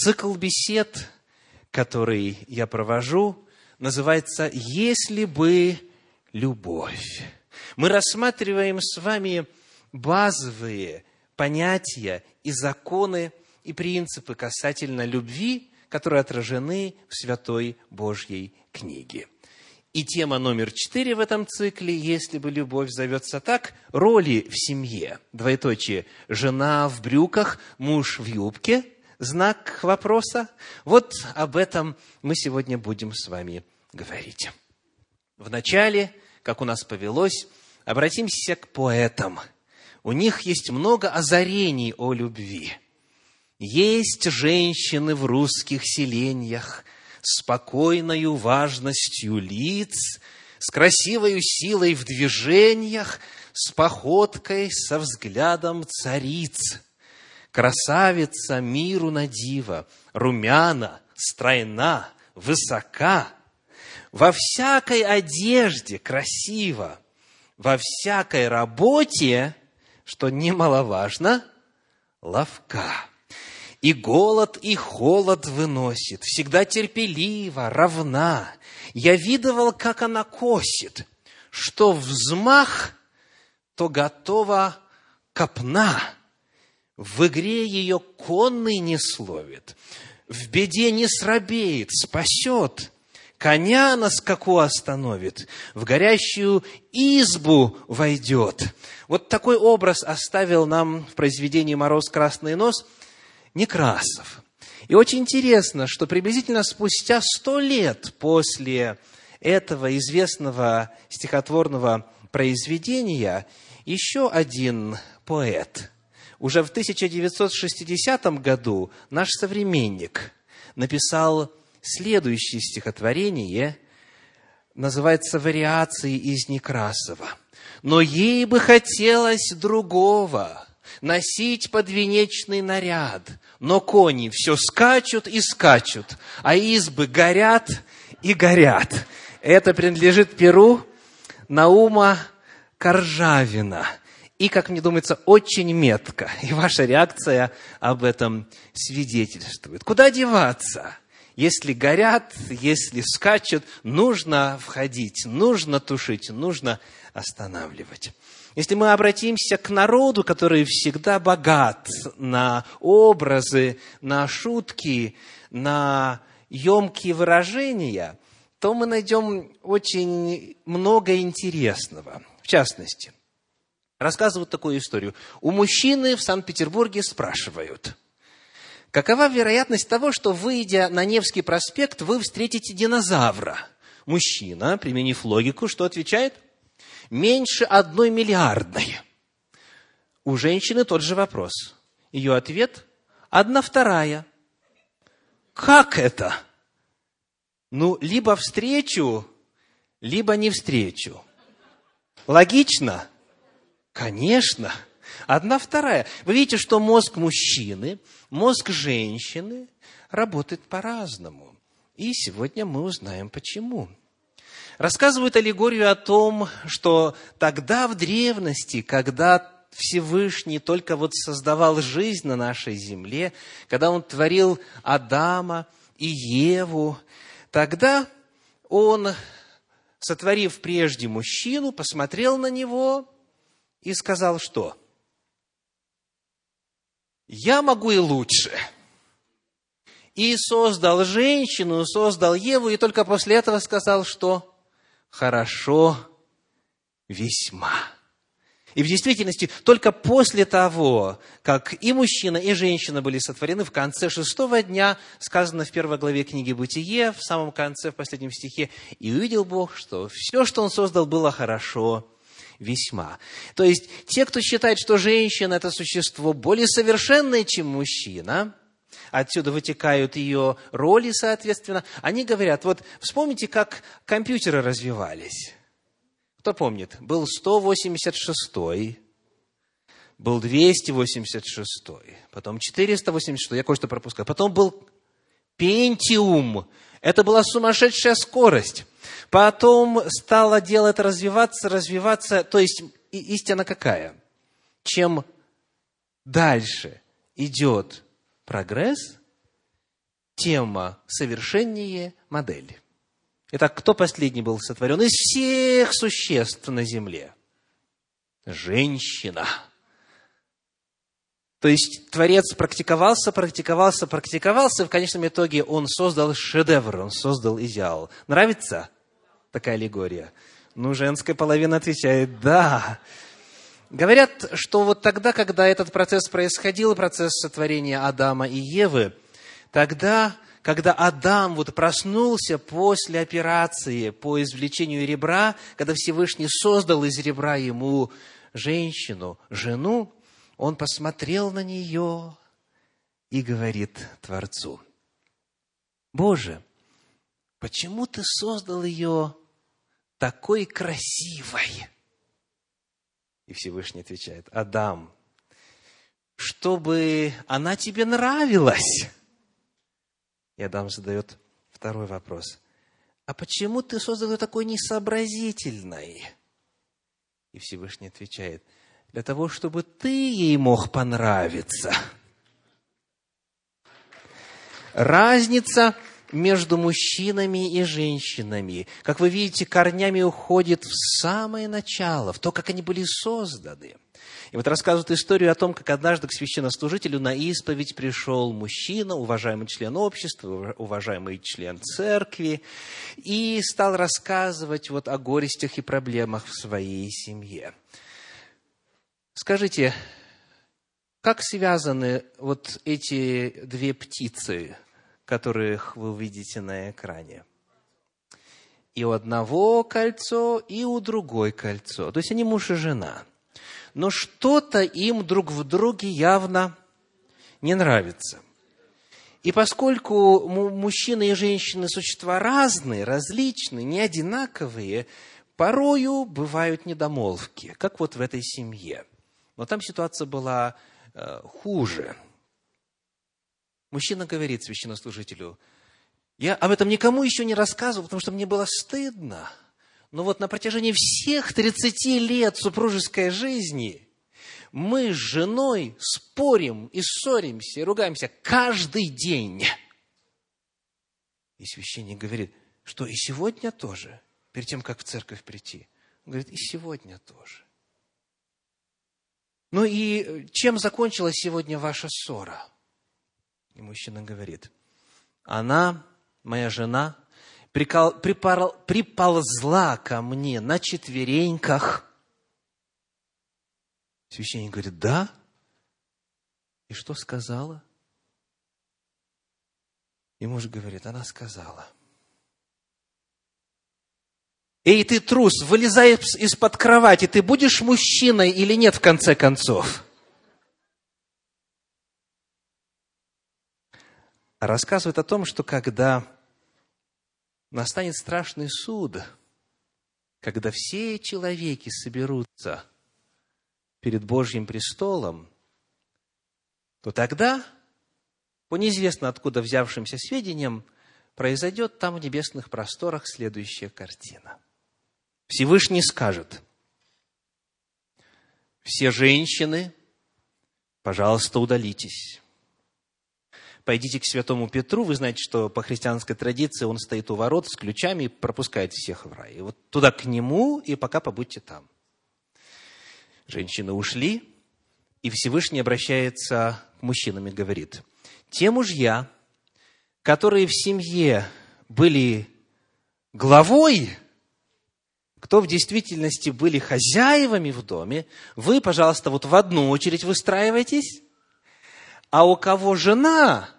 Цикл бесед, который я провожу, называется «Если бы любовь». Мы рассматриваем с вами базовые понятия и законы и принципы касательно любви, которые отражены в Святой Божьей книге. И тема номер четыре в этом цикле, если бы любовь зовется так, роли в семье. Двоеточие. Жена в брюках, муж в юбке. Знак вопроса. Вот об этом мы сегодня будем с вами говорить. Вначале, как у нас повелось, обратимся к поэтам. У них есть много озарений о любви. Есть женщины в русских селениях – спокойною важностью лиц, с красивой силой в движениях, с походкой, со взглядом цариц. Красавица миру на диво, румяна, стройна, высока, во всякой одежде красиво, во всякой работе, что немаловажно, ловка и голод, и холод выносит, всегда терпеливо, равна. Я видывал, как она косит, что взмах, то готова копна. В игре ее конный не словит, в беде не срабеет, спасет. Коня на скаку остановит, в горящую избу войдет. Вот такой образ оставил нам в произведении «Мороз, красный нос» Некрасов. И очень интересно, что приблизительно спустя сто лет после этого известного стихотворного произведения еще один поэт, уже в 1960 году наш современник написал следующее стихотворение, называется «Вариации из Некрасова». «Но ей бы хотелось другого, носить подвенечный наряд, но кони все скачут и скачут, а избы горят и горят. Это принадлежит Перу Наума Коржавина. И, как мне думается, очень метко. И ваша реакция об этом свидетельствует. Куда деваться? Если горят, если скачут, нужно входить, нужно тушить, нужно останавливать. Если мы обратимся к народу, который всегда богат на образы, на шутки, на емкие выражения, то мы найдем очень много интересного. В частности, рассказывают такую историю. У мужчины в Санкт-Петербурге спрашивают, какова вероятность того, что, выйдя на Невский проспект, вы встретите динозавра? Мужчина, применив логику, что отвечает – меньше одной миллиардной. У женщины тот же вопрос. Ее ответ – одна вторая. Как это? Ну, либо встречу, либо не встречу. Логично? Конечно. Одна вторая. Вы видите, что мозг мужчины, мозг женщины работает по-разному. И сегодня мы узнаем, почему рассказывают аллегорию о том, что тогда в древности, когда Всевышний только вот создавал жизнь на нашей земле, когда Он творил Адама и Еву, тогда Он, сотворив прежде мужчину, посмотрел на него и сказал, что «Я могу и лучше». И создал женщину, создал Еву, и только после этого сказал, что хорошо весьма. И в действительности только после того, как и мужчина, и женщина были сотворены, в конце шестого дня, сказано в первой главе книги «Бытие», в самом конце, в последнем стихе, «И увидел Бог, что все, что Он создал, было хорошо весьма». То есть, те, кто считает, что женщина – это существо более совершенное, чем мужчина – отсюда вытекают ее роли, соответственно. Они говорят, вот вспомните, как компьютеры развивались. Кто помнит? Был 186 был 286 потом 486 я кое-что пропускаю. Потом был Пентиум. Это была сумасшедшая скорость. Потом стало дело это развиваться, развиваться. То есть истина какая? Чем дальше идет прогресс, тема совершеннее модели. Итак, кто последний был сотворен из всех существ на земле? Женщина. То есть Творец практиковался, практиковался, практиковался, и в конечном итоге он создал шедевр, он создал идеал. Нравится такая аллегория? Ну, женская половина отвечает «да». Говорят, что вот тогда, когда этот процесс происходил, процесс сотворения Адама и Евы, тогда, когда Адам вот проснулся после операции по извлечению ребра, когда Всевышний создал из ребра ему женщину, жену, он посмотрел на нее и говорит Творцу, «Боже, почему ты создал ее такой красивой?» И Всевышний отвечает, Адам, чтобы она тебе нравилась. И Адам задает второй вопрос. А почему ты создал ее такой несообразительной? И Всевышний отвечает, для того, чтобы ты ей мог понравиться. Разница между мужчинами и женщинами, как вы видите, корнями уходит в самое начало, в то, как они были созданы. И вот рассказывают историю о том, как однажды к священнослужителю на исповедь пришел мужчина, уважаемый член общества, уважаемый член церкви, и стал рассказывать вот о горестях и проблемах в своей семье. Скажите, как связаны вот эти две птицы, которых вы увидите на экране. И у одного кольцо, и у другой кольцо. То есть они муж и жена. Но что-то им друг в друге явно не нравится. И поскольку мужчины и женщины существа разные, различные, не одинаковые, порою бывают недомолвки, как вот в этой семье. Но там ситуация была э, хуже – Мужчина говорит священнослужителю, я об этом никому еще не рассказывал, потому что мне было стыдно. Но вот на протяжении всех 30 лет супружеской жизни мы с женой спорим и ссоримся, и ругаемся каждый день. И священник говорит, что и сегодня тоже, перед тем, как в церковь прийти. Он говорит, и сегодня тоже. Ну и чем закончилась сегодня ваша ссора? И мужчина говорит, она, моя жена, прикол, припал, приползла ко мне на четвереньках. Священник говорит, да? И что сказала? И муж говорит, она сказала, Эй, ты трус, вылезай из-под кровати, ты будешь мужчиной или нет в конце концов? рассказывает о том, что когда настанет страшный суд, когда все человеки соберутся перед Божьим престолом, то тогда, по неизвестно откуда взявшимся сведениям, произойдет там в небесных просторах следующая картина. Всевышний скажет, все женщины, пожалуйста, удалитесь пойдите к святому Петру, вы знаете, что по христианской традиции он стоит у ворот с ключами и пропускает всех в рай. И вот туда к нему, и пока побудьте там. Женщины ушли, и Всевышний обращается к мужчинам и говорит, те мужья, которые в семье были главой, кто в действительности были хозяевами в доме, вы, пожалуйста, вот в одну очередь выстраивайтесь, а у кого жена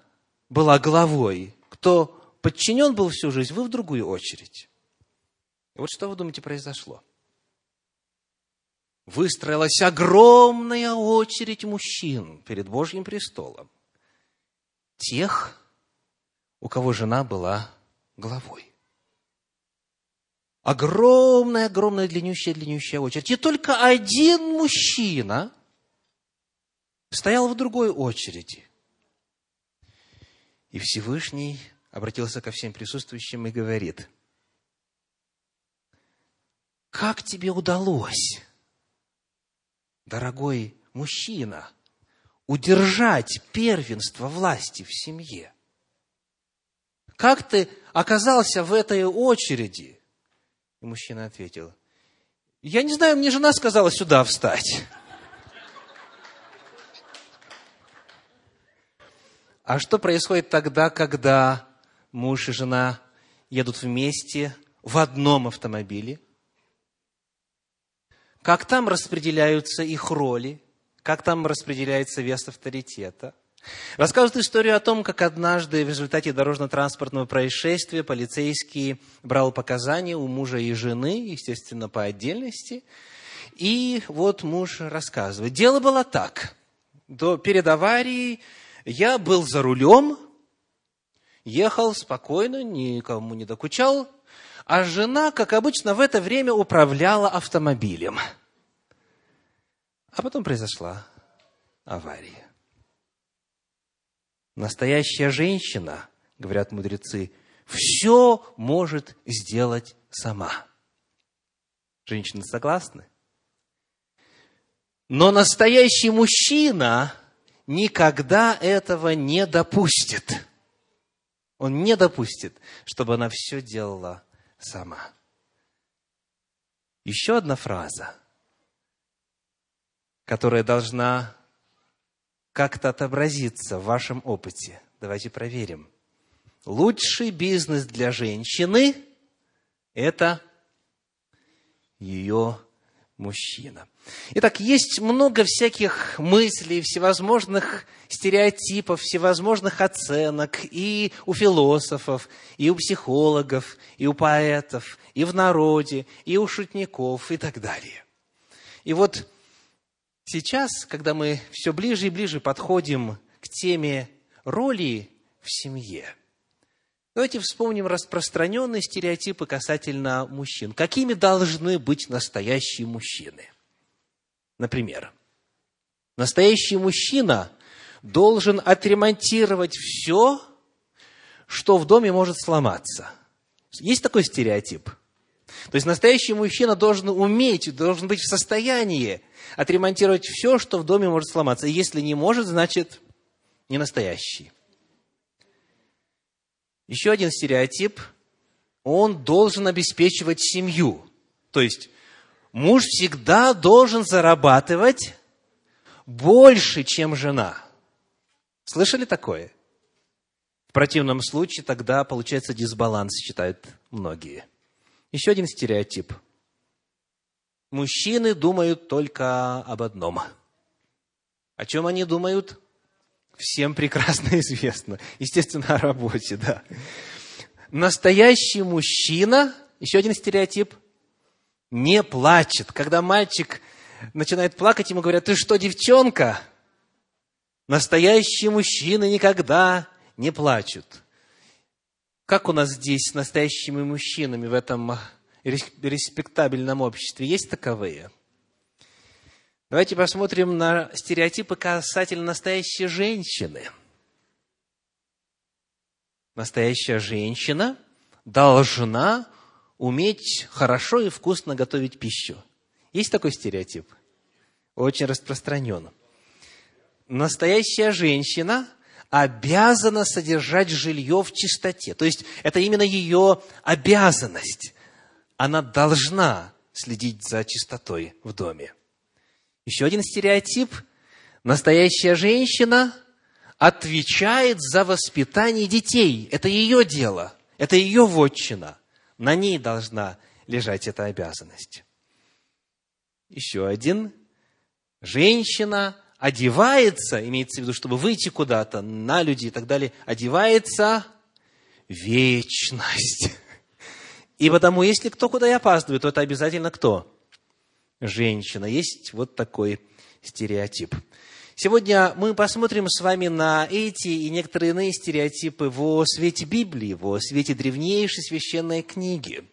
была главой, кто подчинен был всю жизнь, вы в другую очередь. Вот что вы думаете произошло? Выстроилась огромная очередь мужчин перед Божьим престолом. Тех, у кого жена была главой. Огромная, огромная, длиннющая, длиннющая очередь. И только один мужчина стоял в другой очереди. И Всевышний обратился ко всем присутствующим и говорит, как тебе удалось, дорогой мужчина, удержать первенство власти в семье? Как ты оказался в этой очереди? И мужчина ответил, я не знаю, мне жена сказала сюда встать. А что происходит тогда, когда муж и жена едут вместе в одном автомобиле? Как там распределяются их роли? Как там распределяется вес авторитета? Рассказывают историю о том, как однажды в результате дорожно-транспортного происшествия полицейский брал показания у мужа и жены, естественно, по отдельности. И вот муж рассказывает. Дело было так. До, перед аварией я был за рулем, ехал спокойно, никому не докучал, а жена, как обычно, в это время управляла автомобилем. А потом произошла авария. Настоящая женщина, говорят мудрецы, все может сделать сама. Женщины согласны? Но настоящий мужчина никогда этого не допустит. Он не допустит, чтобы она все делала сама. Еще одна фраза, которая должна как-то отобразиться в вашем опыте. Давайте проверим. Лучший бизнес для женщины – это ее мужчина. Итак, есть много всяких мыслей, всевозможных стереотипов, всевозможных оценок и у философов, и у психологов, и у поэтов, и в народе, и у шутников, и так далее. И вот Сейчас, когда мы все ближе и ближе подходим к теме роли в семье, давайте вспомним распространенные стереотипы касательно мужчин. Какими должны быть настоящие мужчины? Например, настоящий мужчина должен отремонтировать все, что в доме может сломаться. Есть такой стереотип? То есть настоящий мужчина должен уметь, должен быть в состоянии отремонтировать все, что в доме может сломаться. И если не может, значит не настоящий. Еще один стереотип. Он должен обеспечивать семью. То есть муж всегда должен зарабатывать больше, чем жена. Слышали такое? В противном случае тогда получается дисбаланс, считают многие. Еще один стереотип. Мужчины думают только об одном. О чем они думают? Всем прекрасно известно. Естественно, о работе, да. Настоящий мужчина, еще один стереотип, не плачет. Когда мальчик начинает плакать, ему говорят, ты что, девчонка? Настоящие мужчины никогда не плачут. Как у нас здесь с настоящими мужчинами в этом респектабельном обществе? Есть таковые? Давайте посмотрим на стереотипы касательно настоящей женщины. Настоящая женщина должна уметь хорошо и вкусно готовить пищу. Есть такой стереотип? Очень распространен. Настоящая женщина обязана содержать жилье в чистоте. То есть это именно ее обязанность. Она должна следить за чистотой в доме. Еще один стереотип. Настоящая женщина отвечает за воспитание детей. Это ее дело, это ее вотчина. На ней должна лежать эта обязанность. Еще один. Женщина одевается, имеется в виду, чтобы выйти куда-то, на люди и так далее, одевается вечность. И потому, если кто куда и опаздывает, то это обязательно кто? Женщина. Есть вот такой стереотип. Сегодня мы посмотрим с вами на эти и некоторые иные стереотипы во свете Библии, во свете древнейшей священной книги.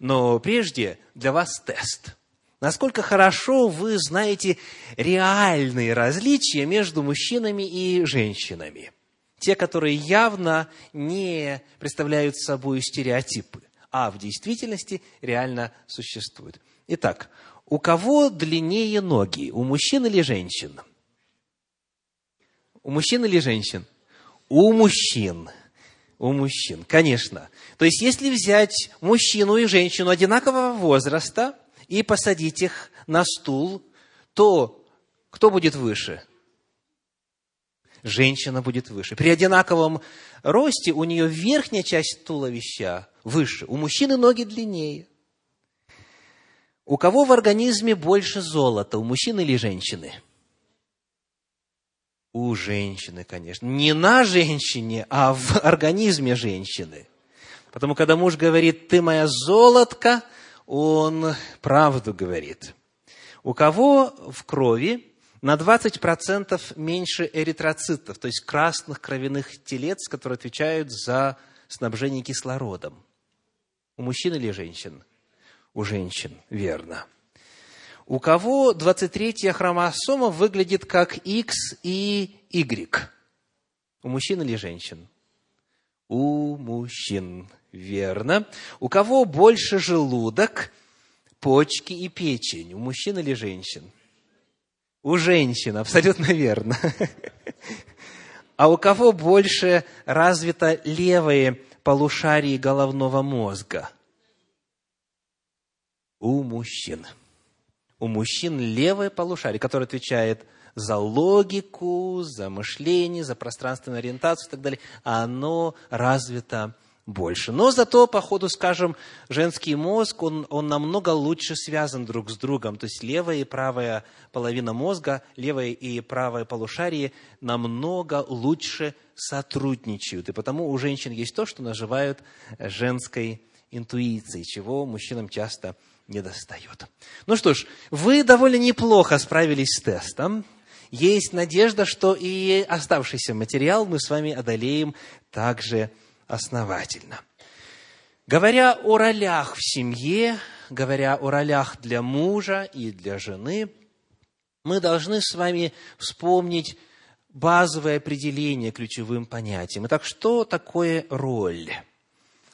Но прежде для вас тест – Насколько хорошо вы знаете реальные различия между мужчинами и женщинами. Те, которые явно не представляют собой стереотипы, а в действительности реально существуют. Итак, у кого длиннее ноги, у мужчин или женщин? У мужчин или женщин? У мужчин. у мужчин, конечно. То есть, если взять мужчину и женщину одинакового возраста и посадить их на стул, то кто будет выше? Женщина будет выше. При одинаковом росте у нее верхняя часть туловища выше, у мужчины ноги длиннее. У кого в организме больше золота, у мужчины или женщины? У женщины, конечно. Не на женщине, а в организме женщины. Потому когда муж говорит, ты моя золотка, он правду говорит. У кого в крови на 20% меньше эритроцитов, то есть красных кровяных телец, которые отвечают за снабжение кислородом. У мужчин или женщин? У женщин, верно. У кого 23-я хромосома выглядит как X и Y? У мужчин или женщин? У мужчин, верно. У кого больше желудок, почки и печень? У мужчин или женщин? У женщин, абсолютно верно. А у кого больше развито левые полушарии головного мозга? У мужчин. У мужчин левое полушарие, которое отвечает за логику, за мышление, за пространственную ориентацию и так далее, оно развито больше. Но зато, по ходу, скажем, женский мозг, он, он намного лучше связан друг с другом. То есть левая и правая половина мозга, левая и правая полушарие намного лучше сотрудничают. И потому у женщин есть то, что называют женской интуицией, чего мужчинам часто не достает. Ну что ж, вы довольно неплохо справились с тестом. Есть надежда, что и оставшийся материал мы с вами одолеем также основательно. Говоря о ролях в семье, говоря о ролях для мужа и для жены, мы должны с вами вспомнить базовое определение ключевым понятием. Итак, что такое роль?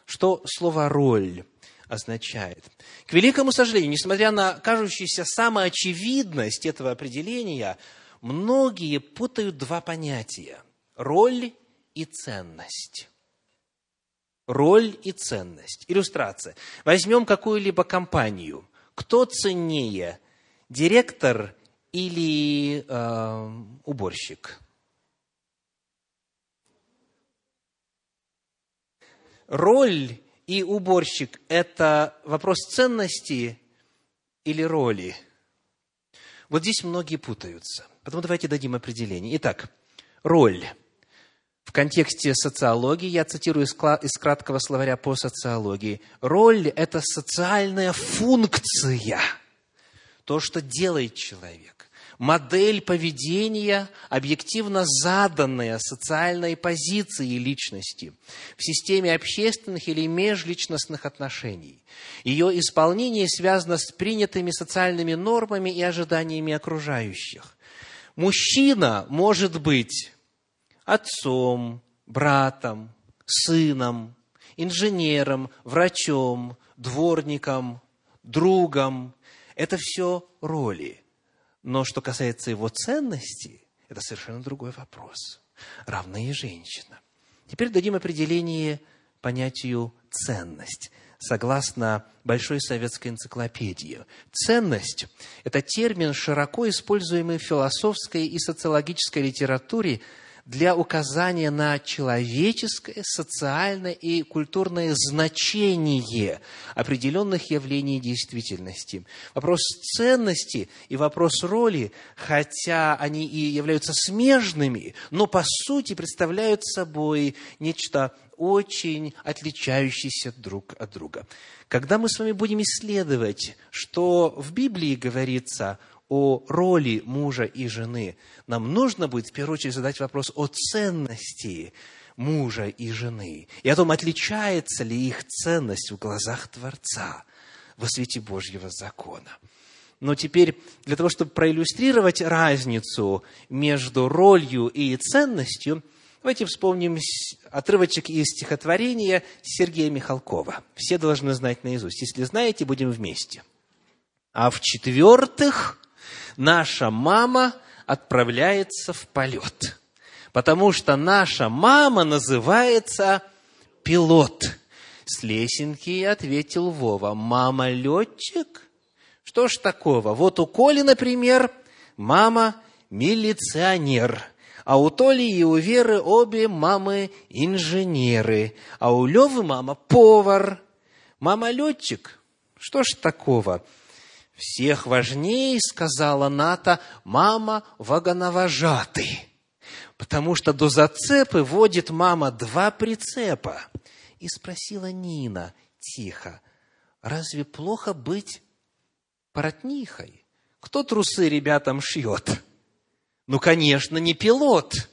Что слово «роль» означает? К великому сожалению, несмотря на кажущуюся самоочевидность этого определения, многие путают два понятия – роль и ценность роль и ценность. Иллюстрация. Возьмем какую-либо компанию. Кто ценнее, директор или э, уборщик? Роль и уборщик – это вопрос ценности или роли? Вот здесь многие путаются. Поэтому давайте дадим определение. Итак, роль – в контексте социологии, я цитирую из краткого словаря по социологии, роль – это социальная функция, то, что делает человек. Модель поведения, объективно заданная социальной позиции личности в системе общественных или межличностных отношений. Ее исполнение связано с принятыми социальными нормами и ожиданиями окружающих. Мужчина может быть отцом, братом, сыном, инженером, врачом, дворником, другом. Это все роли. Но что касается его ценности, это совершенно другой вопрос. Равна и женщина. Теперь дадим определение понятию ценность согласно Большой советской энциклопедии. Ценность – это термин, широко используемый в философской и социологической литературе для указания на человеческое, социальное и культурное значение определенных явлений действительности. Вопрос ценности и вопрос роли, хотя они и являются смежными, но по сути представляют собой нечто очень отличающиеся друг от друга. Когда мы с вами будем исследовать, что в Библии говорится о роли мужа и жены, нам нужно будет в первую очередь задать вопрос о ценности мужа и жены и о том, отличается ли их ценность в глазах Творца во свете Божьего закона. Но теперь для того, чтобы проиллюстрировать разницу между ролью и ценностью, давайте вспомним отрывочек из стихотворения Сергея Михалкова. Все должны знать наизусть. Если знаете, будем вместе. А в-четвертых, наша мама отправляется в полет. Потому что наша мама называется пилот. С лесенки ответил Вова, мама летчик? Что ж такого? Вот у Коли, например, мама милиционер, а у Толи и у Веры обе мамы инженеры, а у Левы мама повар, мама летчик. Что ж такого? Всех важнее, сказала Ната, мама вагоновожатый. Потому что до зацепы водит мама два прицепа. И спросила Нина тихо, разве плохо быть поротнихой? Кто трусы ребятам шьет? Ну, конечно, не пилот.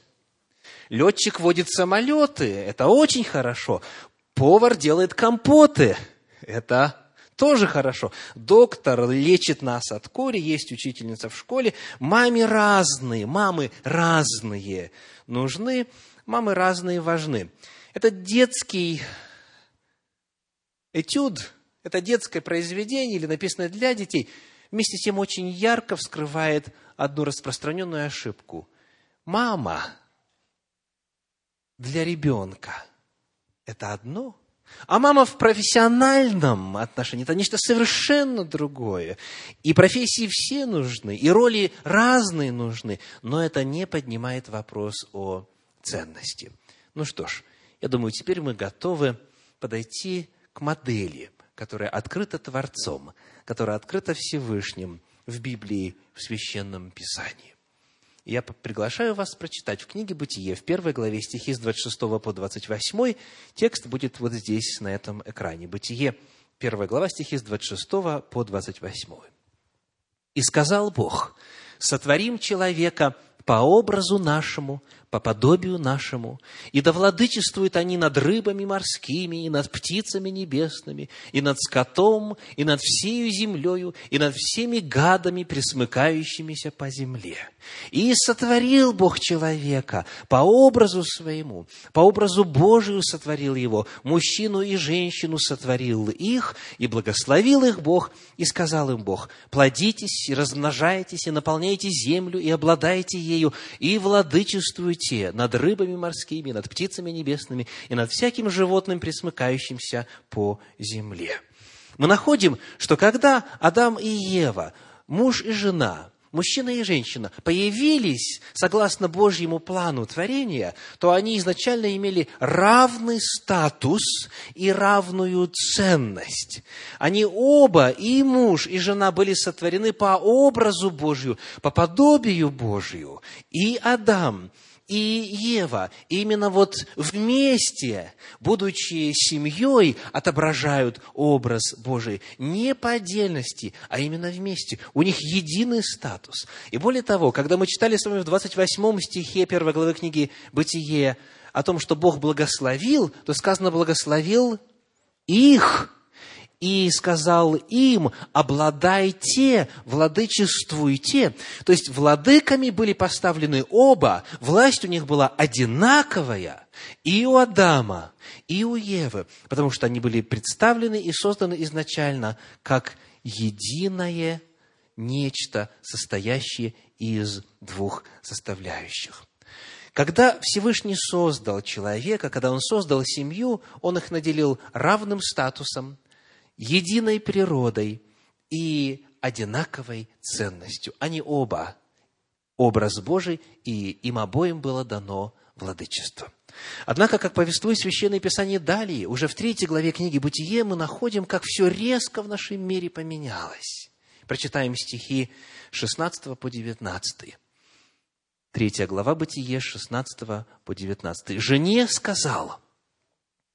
Летчик водит самолеты, это очень хорошо. Повар делает компоты, это тоже хорошо. Доктор лечит нас от кори, есть учительница в школе. Маме разные, мамы разные нужны, мамы разные важны. Это детский этюд, это детское произведение или написанное для детей, вместе с тем очень ярко вскрывает одну распространенную ошибку. Мама для ребенка – это одно, а мама в профессиональном отношении – это нечто совершенно другое. И профессии все нужны, и роли разные нужны, но это не поднимает вопрос о ценности. Ну что ж, я думаю, теперь мы готовы подойти к модели, которая открыта Творцом, которая открыта Всевышним в Библии, в Священном Писании. Я приглашаю вас прочитать в книге «Бытие» в первой главе стихи с 26 по 28. Текст будет вот здесь, на этом экране. «Бытие», первая глава, стихи с 26 по 28. «И сказал Бог, сотворим человека по образу нашему, по подобию нашему, и да владычествуют они над рыбами морскими, и над птицами небесными, и над скотом, и над всею землею, и над всеми гадами, присмыкающимися по земле. И сотворил Бог человека по образу своему, по образу Божию сотворил его, мужчину и женщину сотворил их, и благословил их Бог, и сказал им Бог, плодитесь, и размножайтесь, и наполняйте землю, и обладайте ею, и владычествуйте те над рыбами морскими, над птицами небесными и над всяким животным, присмыкающимся по земле. Мы находим, что когда Адам и Ева, муж и жена, мужчина и женщина появились согласно Божьему плану творения, то они изначально имели равный статус и равную ценность. Они оба, и муж, и жена были сотворены по образу Божию, по подобию Божию. И Адам и Ева именно вот вместе, будучи семьей, отображают образ Божий. Не по отдельности, а именно вместе. У них единый статус. И более того, когда мы читали с вами в 28 стихе первой главы книги «Бытие» о том, что Бог благословил, то сказано «благословил их» и сказал им, обладайте, владычествуйте. То есть владыками были поставлены оба, власть у них была одинаковая, и у Адама, и у Евы, потому что они были представлены и созданы изначально как единое нечто, состоящее из двух составляющих. Когда Всевышний создал человека, когда Он создал семью, Он их наделил равным статусом, единой природой и одинаковой ценностью. Они оба образ Божий, и им обоим было дано владычество. Однако, как повествует Священное Писание далее, уже в третьей главе книги «Бытие» мы находим, как все резко в нашем мире поменялось. Прочитаем стихи 16 по 19. Третья глава Бытие, 16 по 19. «Жене сказал,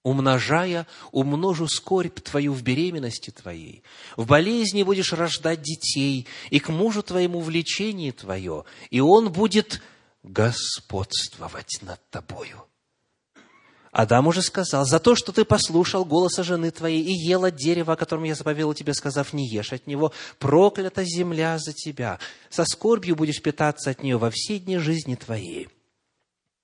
умножая, умножу скорбь твою в беременности твоей. В болезни будешь рождать детей, и к мужу твоему влечение твое, и он будет господствовать над тобою. Адам уже сказал, за то, что ты послушал голоса жены твоей и ел от дерева, о котором я заповедал тебе, сказав, не ешь от него, проклята земля за тебя. Со скорбью будешь питаться от нее во все дни жизни твоей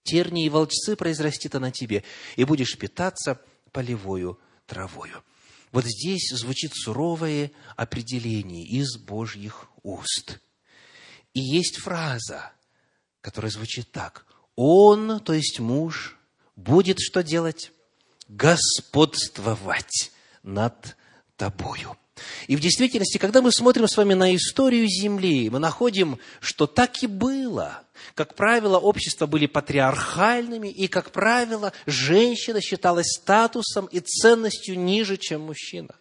тернии и волчцы произрастит она тебе, и будешь питаться полевою травою. Вот здесь звучит суровое определение из Божьих уст. И есть фраза, которая звучит так. Он, то есть муж, будет что делать? господствовать над тобою. И в действительности, когда мы смотрим с вами на историю Земли, мы находим, что так и было. Как правило, общества были патриархальными, и, как правило, женщина считалась статусом и ценностью ниже, чем мужчина.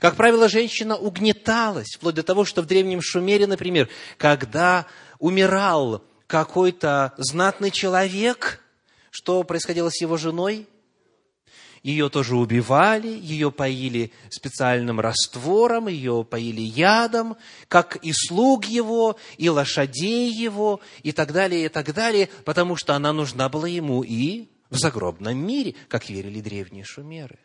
Как правило, женщина угнеталась, вплоть до того, что в Древнем Шумере, например, когда умирал какой-то знатный человек, что происходило с его женой? Ее тоже убивали, ее поили специальным раствором, ее поили ядом, как и слуг его, и лошадей его, и так далее, и так далее, потому что она нужна была ему и в загробном мире, как верили древние шумеры.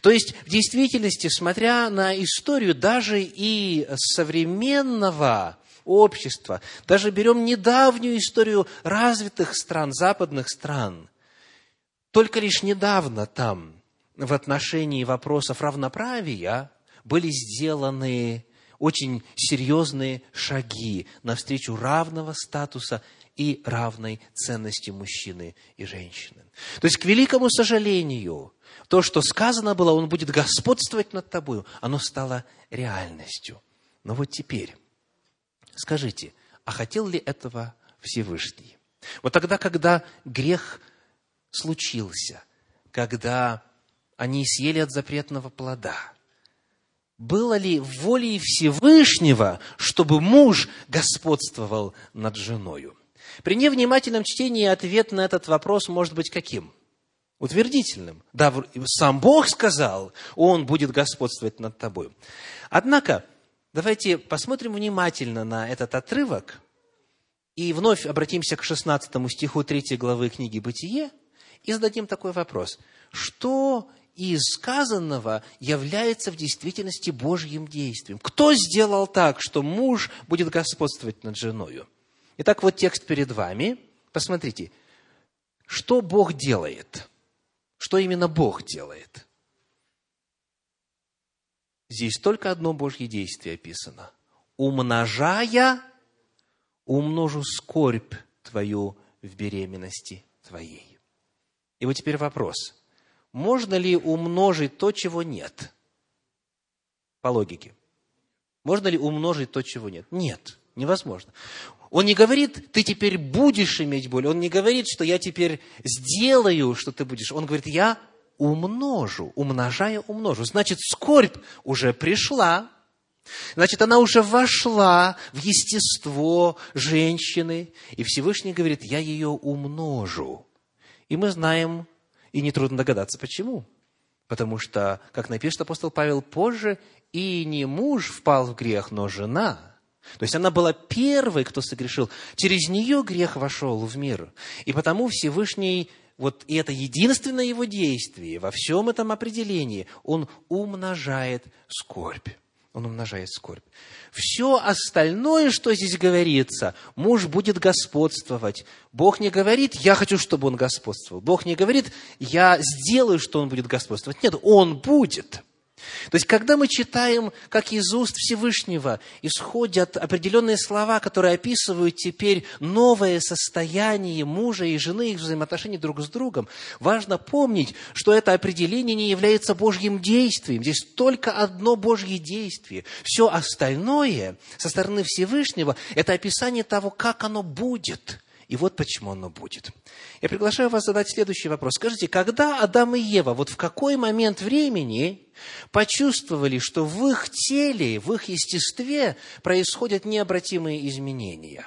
То есть, в действительности, смотря на историю даже и современного общества, даже берем недавнюю историю развитых стран, западных стран, только лишь недавно там в отношении вопросов равноправия были сделаны очень серьезные шаги навстречу равного статуса и равной ценности мужчины и женщины. То есть, к великому сожалению, то, что сказано было, он будет господствовать над тобою, оно стало реальностью. Но вот теперь, скажите, а хотел ли этого Всевышний? Вот тогда, когда грех случился, когда они съели от запретного плода, было ли волей Всевышнего, чтобы муж господствовал над женою? При невнимательном чтении ответ на этот вопрос может быть каким? Утвердительным. Да, сам Бог сказал, Он будет господствовать над тобой. Однако, давайте посмотрим внимательно на этот отрывок и вновь обратимся к 16 стиху 3 главы книги «Бытие» и зададим такой вопрос. Что из сказанного является в действительности Божьим действием? Кто сделал так, что муж будет господствовать над женою? Итак, вот текст перед вами. Посмотрите, что Бог делает? Что именно Бог делает? Здесь только одно Божье действие описано. Умножая, умножу скорбь твою в беременности твоей. И вот теперь вопрос. Можно ли умножить то, чего нет? По логике. Можно ли умножить то, чего нет? Нет, невозможно. Он не говорит, ты теперь будешь иметь боль. Он не говорит, что я теперь сделаю, что ты будешь. Он говорит, я умножу, умножая умножу. Значит, скорбь уже пришла. Значит, она уже вошла в естество женщины. И Всевышний говорит, я ее умножу. И мы знаем, и нетрудно догадаться, почему. Потому что, как напишет апостол Павел позже, и не муж впал в грех, но жена – то есть она была первой, кто согрешил. Через нее грех вошел в мир. И потому Всевышний, вот и это единственное его действие во всем этом определении, он умножает скорбь. Он умножает скорбь. Все остальное, что здесь говорится, муж будет господствовать. Бог не говорит, я хочу, чтобы он господствовал. Бог не говорит, я сделаю, что он будет господствовать. Нет, он будет. То есть, когда мы читаем, как из уст Всевышнего исходят определенные слова, которые описывают теперь новое состояние мужа и жены, их взаимоотношений друг с другом, важно помнить, что это определение не является Божьим действием. Здесь только одно Божье действие. Все остальное со стороны Всевышнего – это описание того, как оно будет – и вот почему оно будет. Я приглашаю вас задать следующий вопрос. Скажите, когда Адам и Ева, вот в какой момент времени почувствовали, что в их теле, в их естестве происходят необратимые изменения?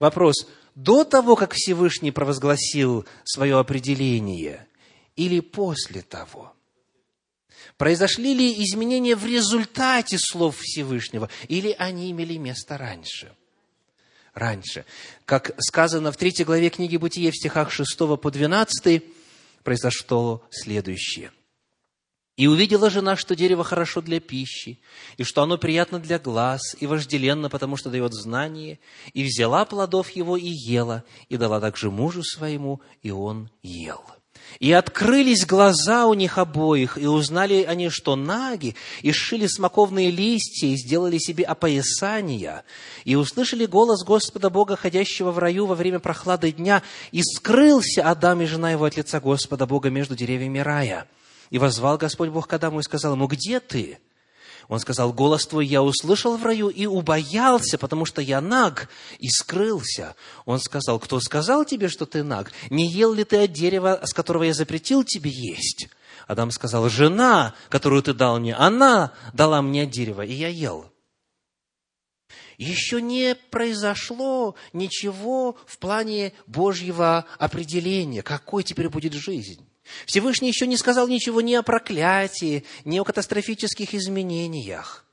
Вопрос, до того, как Всевышний провозгласил свое определение, или после того? Произошли ли изменения в результате слов Всевышнего, или они имели место раньше? Раньше. Как сказано в третьей главе книги Бытия в стихах 6 по 12, произошло следующее. «И увидела жена, что дерево хорошо для пищи, и что оно приятно для глаз, и вожделенно, потому что дает знание, и взяла плодов его и ела, и дала также мужу своему, и он ел». И открылись глаза у них обоих, и узнали они, что наги, и сшили смоковные листья, и сделали себе опоясания, и услышали голос Господа Бога, ходящего в раю во время прохлады дня, и скрылся Адам и жена его от лица Господа Бога между деревьями рая. И возвал Господь Бог к Адаму и сказал ему, где ты? Он сказал, голос твой я услышал в раю и убоялся, потому что я наг, и скрылся. Он сказал, кто сказал тебе, что ты наг? Не ел ли ты от дерева, с которого я запретил тебе есть? Адам сказал, жена, которую ты дал мне, она дала мне от дерева, и я ел. Еще не произошло ничего в плане Божьего определения, какой теперь будет жизнь. Всевышний еще не сказал ничего ни о проклятии, ни о катастрофических изменениях.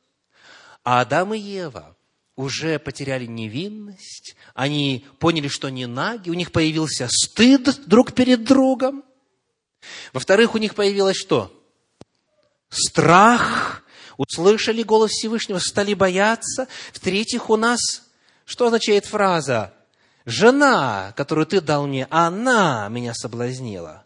А Адам и Ева уже потеряли невинность, они поняли, что они наги, у них появился стыд друг перед другом. Во-вторых, у них появилось что? Страх. Услышали голос Всевышнего, стали бояться. В-третьих, у нас, что означает фраза? Жена, которую ты дал мне, она меня соблазнила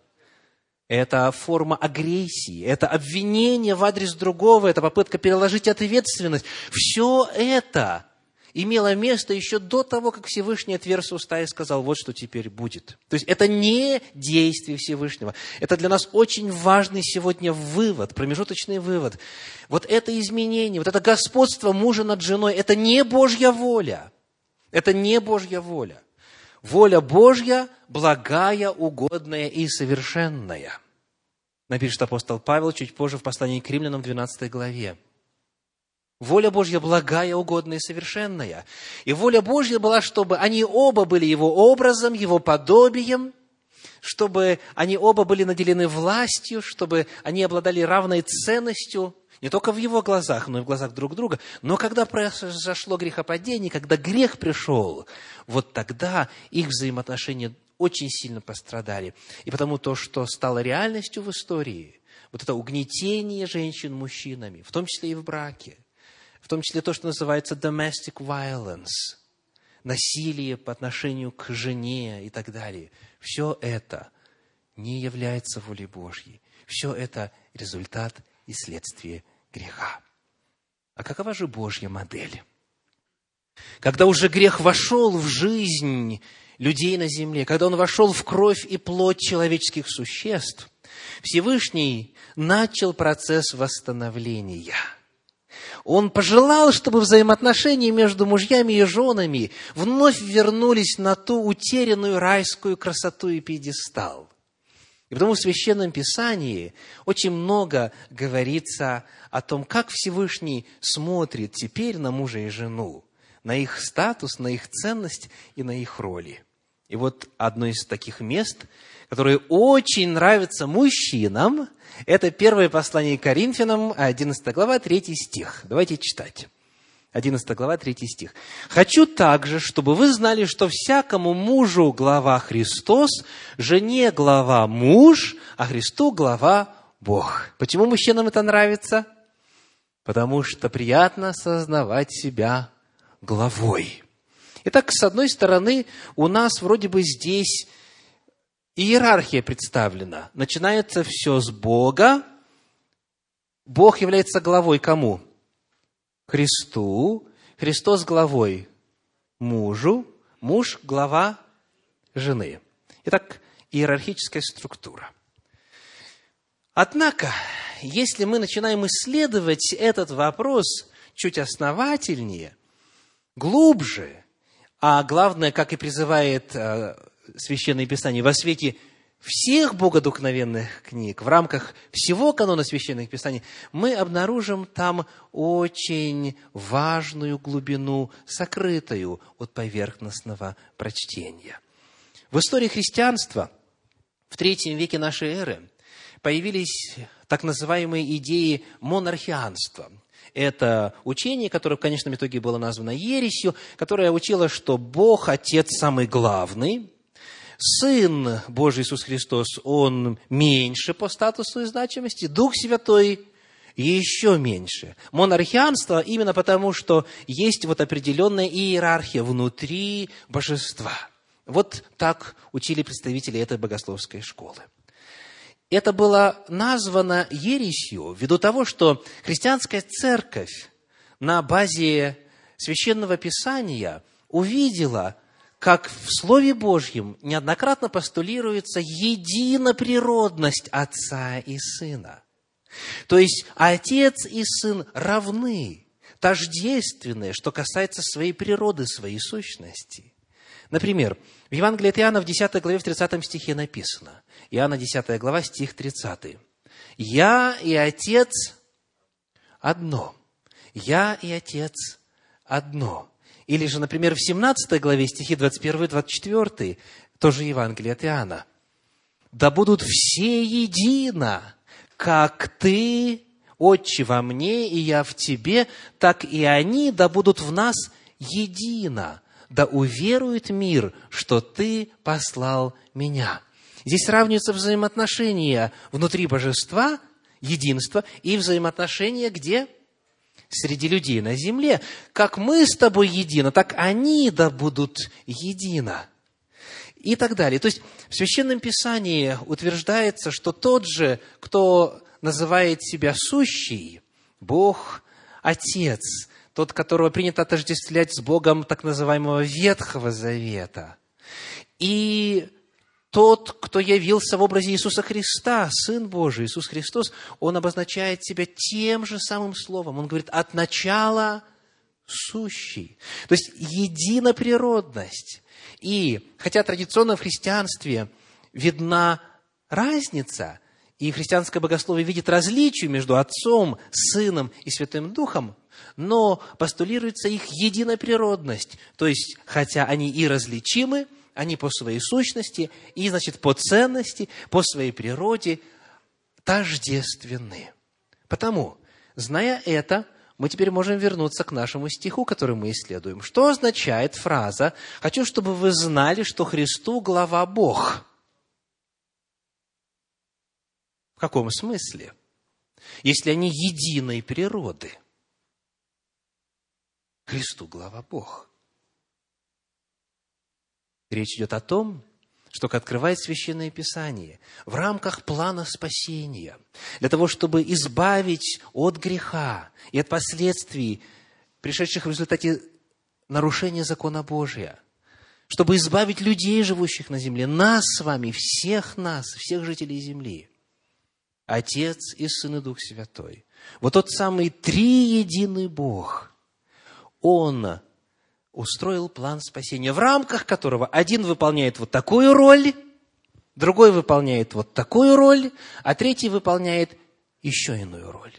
это форма агрессии, это обвинение в адрес другого, это попытка переложить ответственность. Все это имело место еще до того, как Всевышний отверз уста и сказал, вот что теперь будет. То есть это не действие Всевышнего. Это для нас очень важный сегодня вывод, промежуточный вывод. Вот это изменение, вот это господство мужа над женой, это не Божья воля. Это не Божья воля. Воля Божья благая, угодная и совершенная напишет апостол Павел чуть позже в послании к римлянам в 12 главе. Воля Божья благая, угодная и совершенная. И воля Божья была, чтобы они оба были Его образом, Его подобием, чтобы они оба были наделены властью, чтобы они обладали равной ценностью, не только в его глазах, но и в глазах друг друга. Но когда произошло грехопадение, когда грех пришел, вот тогда их взаимоотношения очень сильно пострадали. И потому то, что стало реальностью в истории, вот это угнетение женщин мужчинами, в том числе и в браке, в том числе то, что называется domestic violence, насилие по отношению к жене и так далее, все это не является волей Божьей. Все это результат и следствие греха. А какова же Божья модель? Когда уже грех вошел в жизнь людей на земле, когда он вошел в кровь и плоть человеческих существ, Всевышний начал процесс восстановления. Он пожелал, чтобы взаимоотношения между мужьями и женами вновь вернулись на ту утерянную райскую красоту и пьедестал. И потому в Священном Писании очень много говорится о том, как Всевышний смотрит теперь на мужа и жену, на их статус, на их ценность и на их роли. И вот одно из таких мест, которое очень нравится мужчинам, это первое послание Коринфянам, 11 глава, 3 стих. Давайте читать. 11 глава, 3 стих. «Хочу также, чтобы вы знали, что всякому мужу глава Христос, жене глава муж, а Христу глава Бог». Почему мужчинам это нравится? Потому что приятно осознавать себя главой. Итак, с одной стороны, у нас вроде бы здесь иерархия представлена. Начинается все с Бога. Бог является главой кому? Христу. Христос главой мужу. Муж – глава жены. Итак, иерархическая структура. Однако, если мы начинаем исследовать этот вопрос чуть основательнее, глубже, а главное, как и призывает э, Священное Писание, во свете всех богодухновенных книг, в рамках всего канона Священных Писаний, мы обнаружим там очень важную глубину, сокрытую от поверхностного прочтения. В истории христианства в третьем веке нашей эры появились так называемые идеи монархианства – это учение, которое в конечном итоге было названо ересью, которое учило, что Бог, Отец самый главный, Сын Божий Иисус Христос, Он меньше по статусу и значимости, Дух Святой еще меньше. Монархианство именно потому, что есть вот определенная иерархия внутри божества. Вот так учили представители этой богословской школы. это было названо ересью ввиду того, что христианская церковь на базе Священного Писания увидела, как в Слове Божьем неоднократно постулируется единоприродность Отца и Сына. То есть Отец и Сын равны, тождественные, что касается своей природы, своей сущности. Например, в Евангелии от Иоанна в 10 главе, в 30 стихе написано, Иоанна 10 глава, стих 30. «Я и Отец одно». «Я и Отец одно». Или же, например, в 17 главе, стихи 21 и 24, тоже Евангелие от Иоанна. «Да будут все едино, как Ты, Отче, во мне, и я в Тебе, так и они да будут в нас едино, да уверует мир, что Ты послал меня». Здесь сравниваются взаимоотношения внутри божества, единства, и взаимоотношения где? Среди людей на земле. Как мы с тобой едины, так они да будут едино. И так далее. То есть в Священном Писании утверждается, что тот же, кто называет себя сущий, Бог, Отец, тот, которого принято отождествлять с Богом так называемого Ветхого Завета. И тот, кто явился в образе Иисуса Христа, Сын Божий, Иисус Христос, Он обозначает себя тем же самым словом. Он говорит, от начала сущий. То есть, единоприродность. И, хотя традиционно в христианстве видна разница, и христианское богословие видит различие между Отцом, Сыном и Святым Духом, но постулируется их единоприродность. То есть, хотя они и различимы, они по своей сущности и, значит, по ценности, по своей природе тождественны. Потому, зная это, мы теперь можем вернуться к нашему стиху, который мы исследуем. Что означает фраза «Хочу, чтобы вы знали, что Христу глава Бог»? В каком смысле? Если они единой природы. Христу глава Бог – Речь идет о том, что открывает Священное Писание в рамках плана спасения, для того, чтобы избавить от греха и от последствий, пришедших в результате нарушения закона Божия, чтобы избавить людей, живущих на земле, нас с вами, всех нас, всех жителей земли. Отец и Сын и Дух Святой. Вот тот самый триединый Бог, Он устроил план спасения, в рамках которого один выполняет вот такую роль, другой выполняет вот такую роль, а третий выполняет еще иную роль.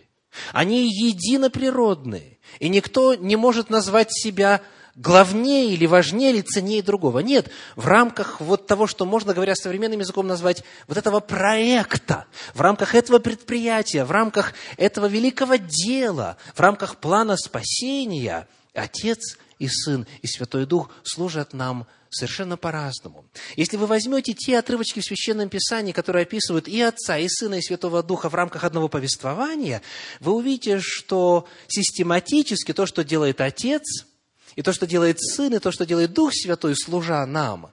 Они единоприродные, и никто не может назвать себя главнее или важнее или ценнее другого. Нет, в рамках вот того, что можно, говоря современным языком, назвать вот этого проекта, в рамках этого предприятия, в рамках этого великого дела, в рамках плана спасения, Отец и Сын, и Святой Дух служат нам совершенно по-разному. Если вы возьмете те отрывочки в Священном Писании, которые описывают и Отца, и Сына, и Святого Духа в рамках одного повествования, вы увидите, что систематически то, что делает Отец, и то, что делает Сын, и то, что делает Дух Святой, служа нам,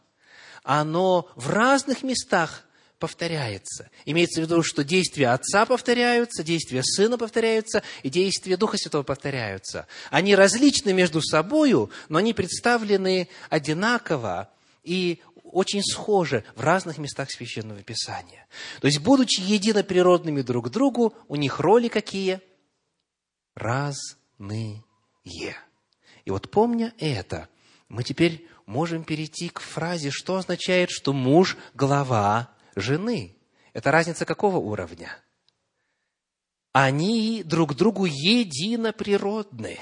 оно в разных местах повторяется. Имеется в виду, что действия Отца повторяются, действия Сына повторяются, и действия Духа Святого повторяются. Они различны между собою, но они представлены одинаково и очень схожи в разных местах Священного Писания. То есть, будучи единоприродными друг другу, у них роли какие? Разные. И вот помня это, мы теперь можем перейти к фразе, что означает, что муж – глава жены. Это разница какого уровня? Они друг другу единоприродны.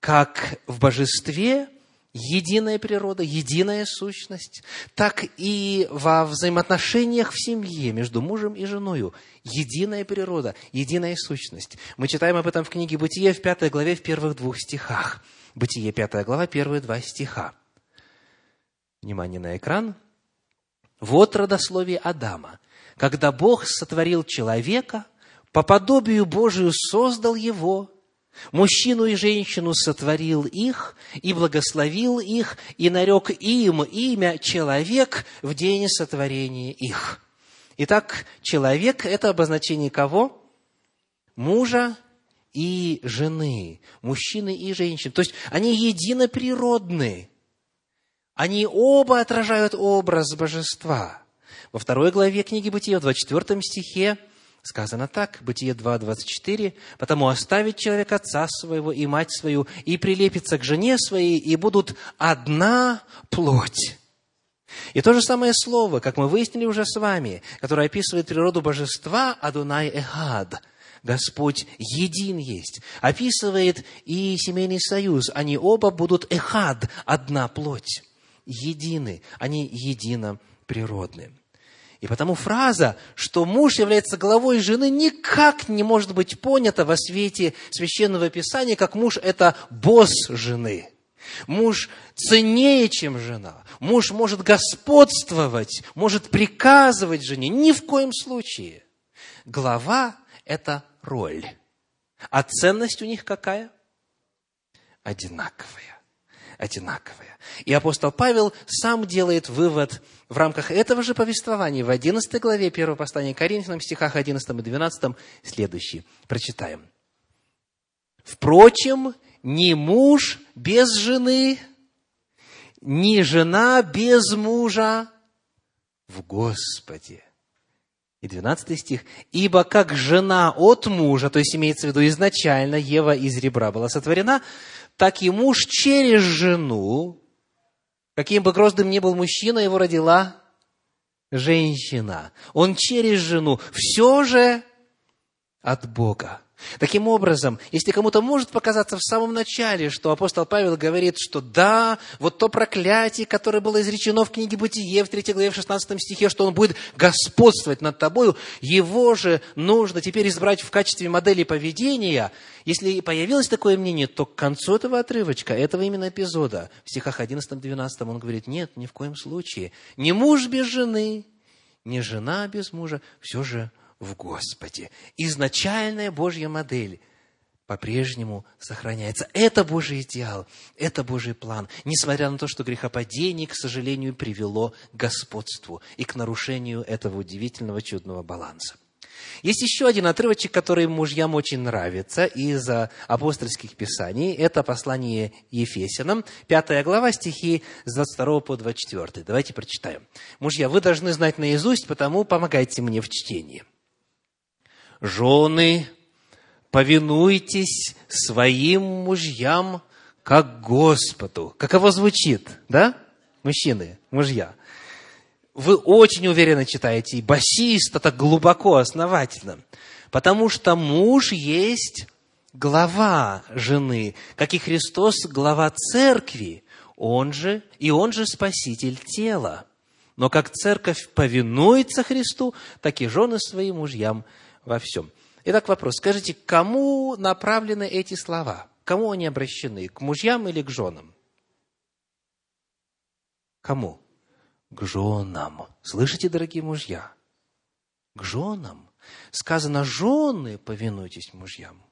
Как в божестве единая природа, единая сущность, так и во взаимоотношениях в семье между мужем и женой. Единая природа, единая сущность. Мы читаем об этом в книге «Бытие» в пятой главе, в первых двух стихах. Бытие, пятая глава, первые два стиха. Внимание на экран – вот родословие Адама. Когда Бог сотворил человека, по подобию Божию создал его, мужчину и женщину сотворил их, и благословил их, и нарек им имя человек в день сотворения их. Итак, человек – это обозначение кого? Мужа и жены, мужчины и женщины. То есть они единоприродны. Они оба отражают образ божества. Во второй главе книги Бытия, в 24 стихе, сказано так, Бытие 2, 24, «Потому оставит человек отца своего и мать свою, и прилепится к жене своей, и будут одна плоть». И то же самое слово, как мы выяснили уже с вами, которое описывает природу божества Адунай Эхад, Господь един есть, описывает и семейный союз. Они оба будут Эхад, одна плоть, едины, они едино природны. И потому фраза, что муж является главой жены, никак не может быть понята во свете Священного Писания, как муж – это босс жены. Муж ценнее, чем жена. Муж может господствовать, может приказывать жене. Ни в коем случае. Глава – это роль. А ценность у них какая? Одинаковая одинаковая. И апостол Павел сам делает вывод в рамках этого же повествования в 11 главе 1 послания Коринфянам, стихах 11 и 12, следующий. Прочитаем. «Впрочем, ни муж без жены, ни жена без мужа в Господе». И 12 стих. «Ибо как жена от мужа, то есть имеется в виду изначально Ева из ребра была сотворена, так и муж через жену, каким бы гроздым ни был мужчина, его родила женщина. Он через жену. Все же от Бога. Таким образом, если кому-то может показаться в самом начале, что апостол Павел говорит, что да, вот то проклятие, которое было изречено в книге Бытие в 3 главе в 16 стихе, что он будет господствовать над тобою, его же нужно теперь избрать в качестве модели поведения. Если появилось такое мнение, то к концу этого отрывочка, этого именно эпизода, в стихах 11-12 он говорит, нет, ни в коем случае. Не муж без жены, не жена без мужа, все же в Господе. Изначальная Божья модель по-прежнему сохраняется. Это Божий идеал, это Божий план, несмотря на то, что грехопадение, к сожалению, привело к господству и к нарушению этого удивительного чудного баланса. Есть еще один отрывочек, который мужьям очень нравится из апостольских писаний. Это послание Ефесянам, пятая глава, стихи с 22 по 24. Давайте прочитаем. Мужья, вы должны знать наизусть, потому помогайте мне в чтении. Жены, повинуйтесь своим мужьям, как Господу. Каково звучит, да? Мужчины, мужья. Вы очень уверенно читаете, и басист это глубоко, основательно. Потому что муж есть глава жены, как и Христос глава церкви, он же, и он же спаситель тела. Но как церковь повинуется Христу, так и жены своим мужьям во всем. Итак, вопрос. Скажите, кому направлены эти слова? Кому они обращены? К мужьям или к женам? Кому? К женам. Слышите, дорогие мужья? К женам. Сказано, жены, повинуйтесь мужьям.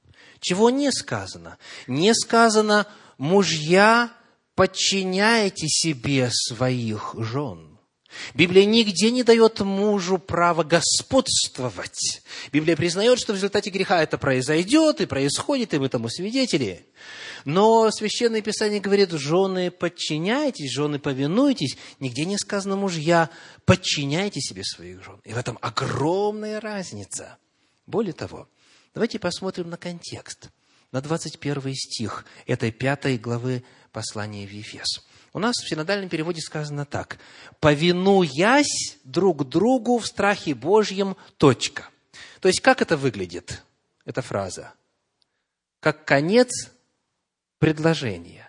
Чего не сказано? Не сказано, мужья, подчиняйте себе своих жен. Библия нигде не дает мужу право господствовать. Библия признает, что в результате греха это произойдет и происходит, и мы тому свидетели. Но Священное Писание говорит, жены, подчиняйтесь, жены, повинуйтесь. Нигде не сказано, мужья, подчиняйте себе своих жен. И в этом огромная разница. Более того, давайте посмотрим на контекст, на 21 стих этой пятой главы послания в Ефес. У нас в синодальном переводе сказано так. «Повинуясь друг другу в страхе Божьем, точка». То есть, как это выглядит, эта фраза? Как конец предложения.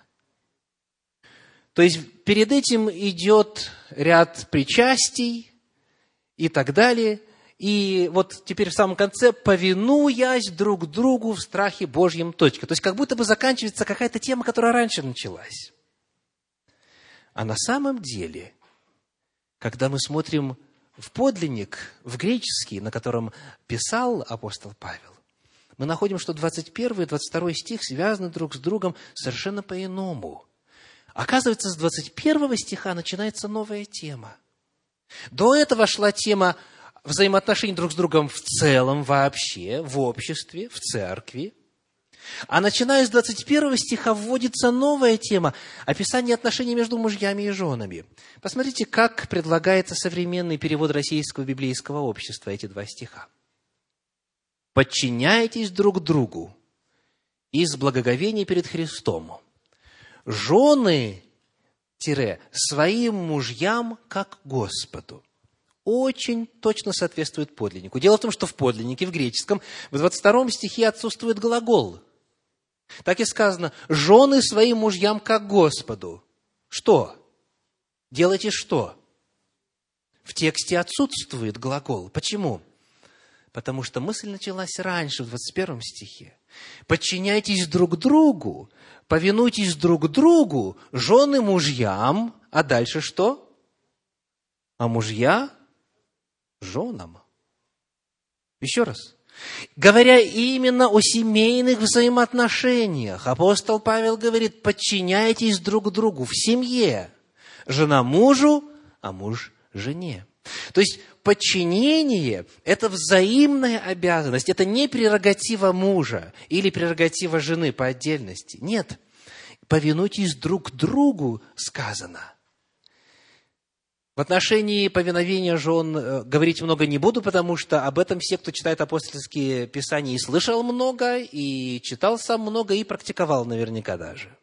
То есть, перед этим идет ряд причастий и так далее. И вот теперь в самом конце, повинуясь друг другу в страхе Божьем, точка. То есть, как будто бы заканчивается какая-то тема, которая раньше началась. А на самом деле, когда мы смотрим в подлинник, в греческий, на котором писал апостол Павел, мы находим, что 21 и 22 стих связаны друг с другом совершенно по-иному. Оказывается, с 21 стиха начинается новая тема. До этого шла тема взаимоотношений друг с другом в целом вообще, в обществе, в церкви. А начиная с 21 стиха вводится новая тема – описание отношений между мужьями и женами. Посмотрите, как предлагается современный перевод российского библейского общества эти два стиха. «Подчиняйтесь друг другу из благоговения перед Христом. Жены своим мужьям, как Господу» очень точно соответствует подлиннику. Дело в том, что в подлиннике, в греческом, в 22 стихе отсутствует глагол. Так и сказано, жены своим мужьям, как Господу. Что? Делайте что? В тексте отсутствует глагол. Почему? Потому что мысль началась раньше, в 21 стихе. Подчиняйтесь друг другу, повинуйтесь друг другу, жены мужьям, а дальше что? А мужья женам. Еще раз. Говоря именно о семейных взаимоотношениях, апостол Павел говорит, подчиняйтесь друг другу в семье. Жена мужу, а муж жене. То есть подчинение – это взаимная обязанность, это не прерогатива мужа или прерогатива жены по отдельности. Нет, повинуйтесь друг другу, сказано – в отношении повиновения жен э, говорить много не буду, потому что об этом все, кто читает апостольские писания, и слышал много, и читал сам много, и практиковал наверняка даже.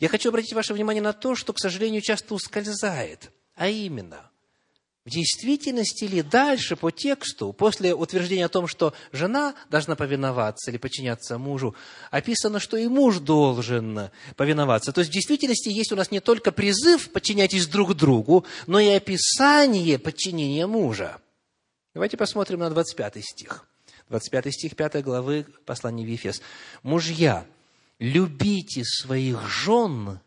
Я хочу обратить ваше внимание на то, что, к сожалению, часто ускользает, а именно, в действительности ли дальше по тексту, после утверждения о том, что жена должна повиноваться или подчиняться мужу, описано, что и муж должен повиноваться. То есть в действительности есть у нас не только призыв подчиняйтесь друг другу, но и описание подчинения мужа. Давайте посмотрим на 25 стих. 25 стих 5 главы послания в Ефес. «Мужья, любите своих жен,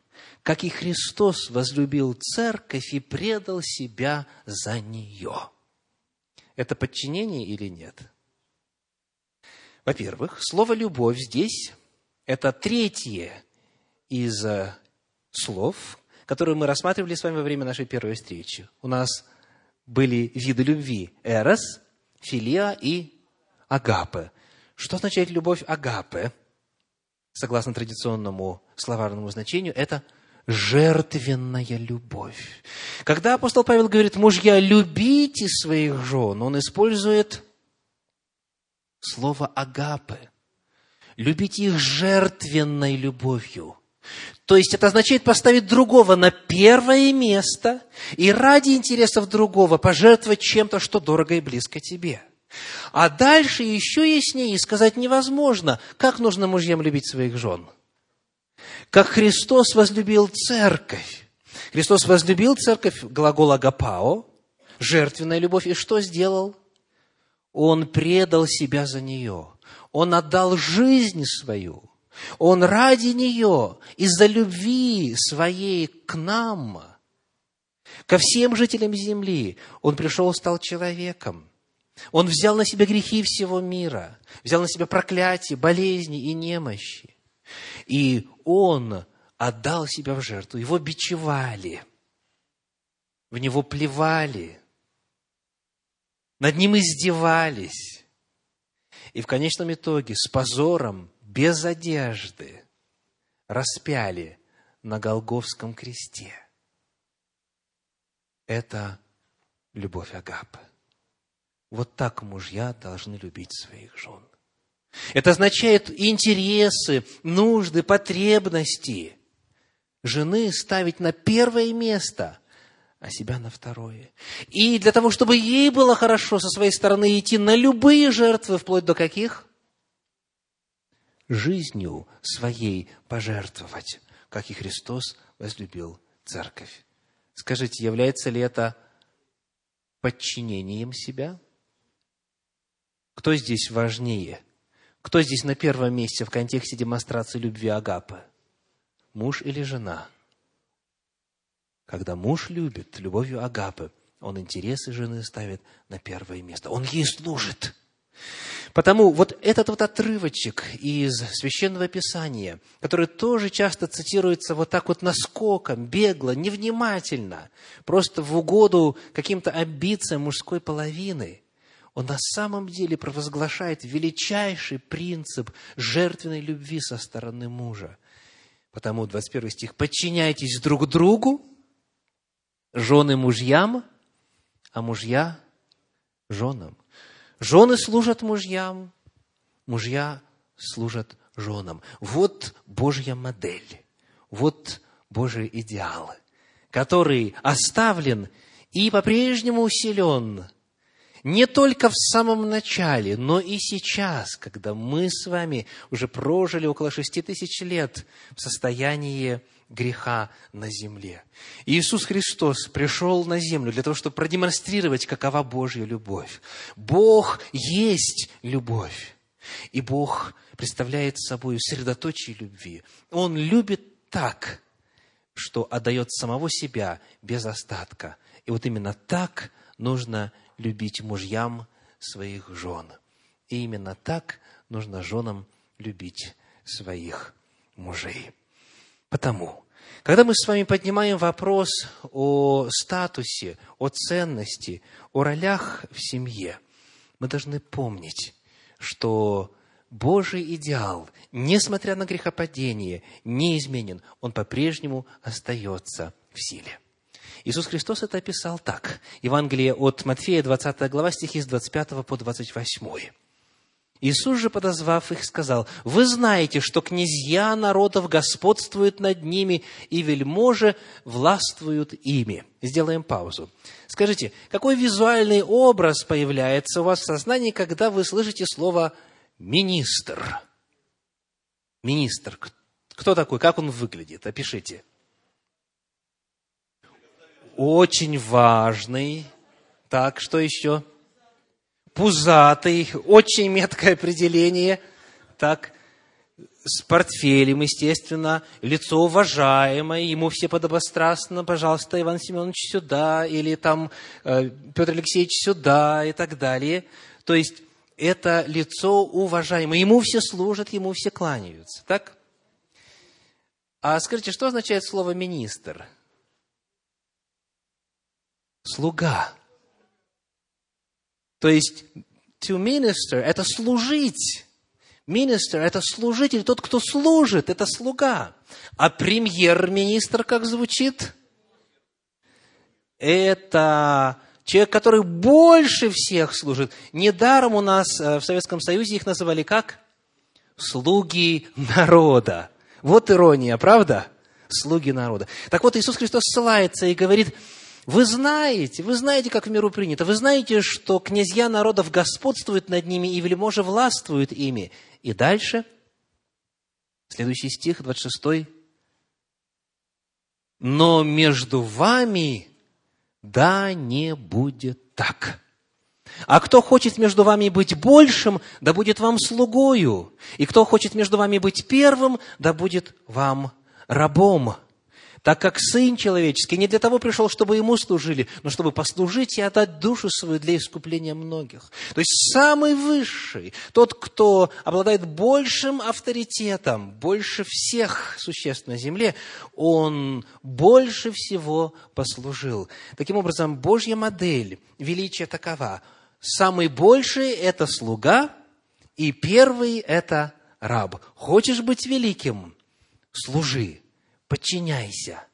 как и Христос возлюбил церковь и предал себя за нее. Это подчинение или нет? Во-первых, слово «любовь» здесь – это третье из э, слов, которые мы рассматривали с вами во время нашей первой встречи. У нас были виды любви – эрос, филия и агапе. Что означает любовь агапе? Согласно традиционному словарному значению, это – жертвенная любовь. Когда апостол Павел говорит, мужья, любите своих жен, он использует слово агапы. Любите их жертвенной любовью. То есть это означает поставить другого на первое место и ради интересов другого пожертвовать чем-то, что дорого и близко тебе. А дальше еще яснее сказать невозможно, как нужно мужьям любить своих жен – как Христос возлюбил церковь. Христос возлюбил церковь, глагол агапао, жертвенная любовь, и что сделал? Он предал себя за нее. Он отдал жизнь свою. Он ради нее, из-за любви своей к нам, ко всем жителям земли, Он пришел, стал человеком. Он взял на себя грехи всего мира, взял на себя проклятие, болезни и немощи. И он отдал себя в жертву. Его бичевали, в него плевали, над ним издевались. И в конечном итоге с позором, без одежды, распяли на Голговском кресте. Это любовь Агапы. Вот так мужья должны любить своих жен. Это означает интересы, нужды, потребности жены ставить на первое место, а себя на второе. И для того, чтобы ей было хорошо со своей стороны идти на любые жертвы, вплоть до каких? Жизнью своей пожертвовать, как и Христос возлюбил церковь. Скажите, является ли это подчинением себя? Кто здесь важнее – кто здесь на первом месте в контексте демонстрации любви Агапы? Муж или жена? Когда муж любит любовью Агапы, он интересы жены ставит на первое место. Он ей служит. Потому вот этот вот отрывочек из Священного Писания, который тоже часто цитируется вот так вот наскоком, бегло, невнимательно, просто в угоду каким-то амбициям мужской половины, он на самом деле провозглашает величайший принцип жертвенной любви со стороны мужа. Потому 21 стих «Подчиняйтесь друг другу, жены мужьям, а мужья женам». Жены служат мужьям, мужья служат женам. Вот Божья модель, вот Божий идеал, который оставлен и по-прежнему усилен не только в самом начале, но и сейчас, когда мы с вами уже прожили около шести тысяч лет в состоянии греха на земле. Иисус Христос пришел на землю для того, чтобы продемонстрировать, какова Божья любовь. Бог есть любовь. И Бог представляет собой средоточие любви. Он любит так, что отдает самого себя без остатка. И вот именно так нужно любить мужьям своих жен. И именно так нужно женам любить своих мужей. Потому, когда мы с вами поднимаем вопрос о статусе, о ценности, о ролях в семье, мы должны помнить, что Божий идеал, несмотря на грехопадение, не изменен. Он по-прежнему остается в силе. Иисус Христос это описал так. Евангелие от Матфея, 20 глава, стихи с 25 по 28. Иисус же, подозвав их, сказал, «Вы знаете, что князья народов господствуют над ними, и вельможи властвуют ими». Сделаем паузу. Скажите, какой визуальный образ появляется у вас в сознании, когда вы слышите слово «министр»? Министр. Кто такой? Как он выглядит? Опишите очень важный. Так, что еще? Пузатый, очень меткое определение. Так, с портфелем, естественно, лицо уважаемое, ему все подобострастно, пожалуйста, Иван Семенович сюда, или там э, Петр Алексеевич сюда, и так далее. То есть, это лицо уважаемое, ему все служат, ему все кланяются, так? А скажите, что означает слово «министр»? Слуга. То есть, to minister – это служить. Министр – это служитель, тот, кто служит, это слуга. А премьер-министр как звучит? Это человек, который больше всех служит. Недаром у нас э, в Советском Союзе их называли как? Слуги народа. Вот ирония, правда? Слуги народа. Так вот, Иисус Христос ссылается и говорит, вы знаете, вы знаете, как в миру принято. Вы знаете, что князья народов господствуют над ними, и вельможи властвуют ими. И дальше, следующий стих, 26. Но между вами да не будет так. А кто хочет между вами быть большим, да будет вам слугою. И кто хочет между вами быть первым, да будет вам рабом так как Сын Человеческий не для того пришел, чтобы Ему служили, но чтобы послужить и отдать душу свою для искупления многих. То есть самый высший, тот, кто обладает большим авторитетом, больше всех существ на земле, он больше всего послужил. Таким образом, Божья модель величия такова. Самый больший – это слуга, и первый – это раб. Хочешь быть великим – служи подчиняйся.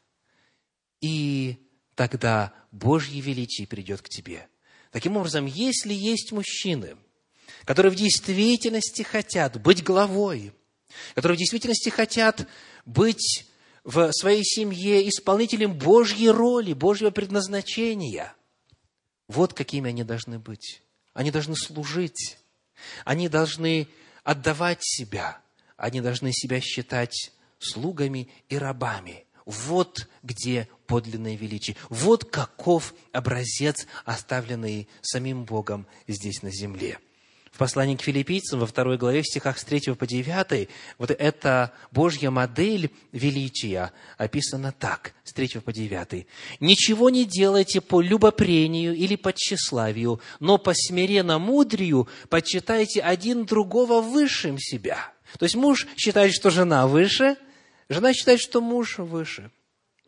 И тогда Божье величие придет к тебе. Таким образом, если есть мужчины, которые в действительности хотят быть главой, которые в действительности хотят быть в своей семье исполнителем Божьей роли, Божьего предназначения, вот какими они должны быть. Они должны служить, они должны отдавать себя, они должны себя считать слугами и рабами. Вот где подлинное величие. Вот каков образец, оставленный самим Богом здесь на земле. В послании к филиппийцам во второй главе, в стихах с 3 по 9, вот эта Божья модель величия описана так, с 3 по 9. «Ничего не делайте по любопрению или по тщеславию, но по смиренно-мудрию почитайте один другого высшим себя». То есть муж считает, что жена выше, жена считает, что муж выше –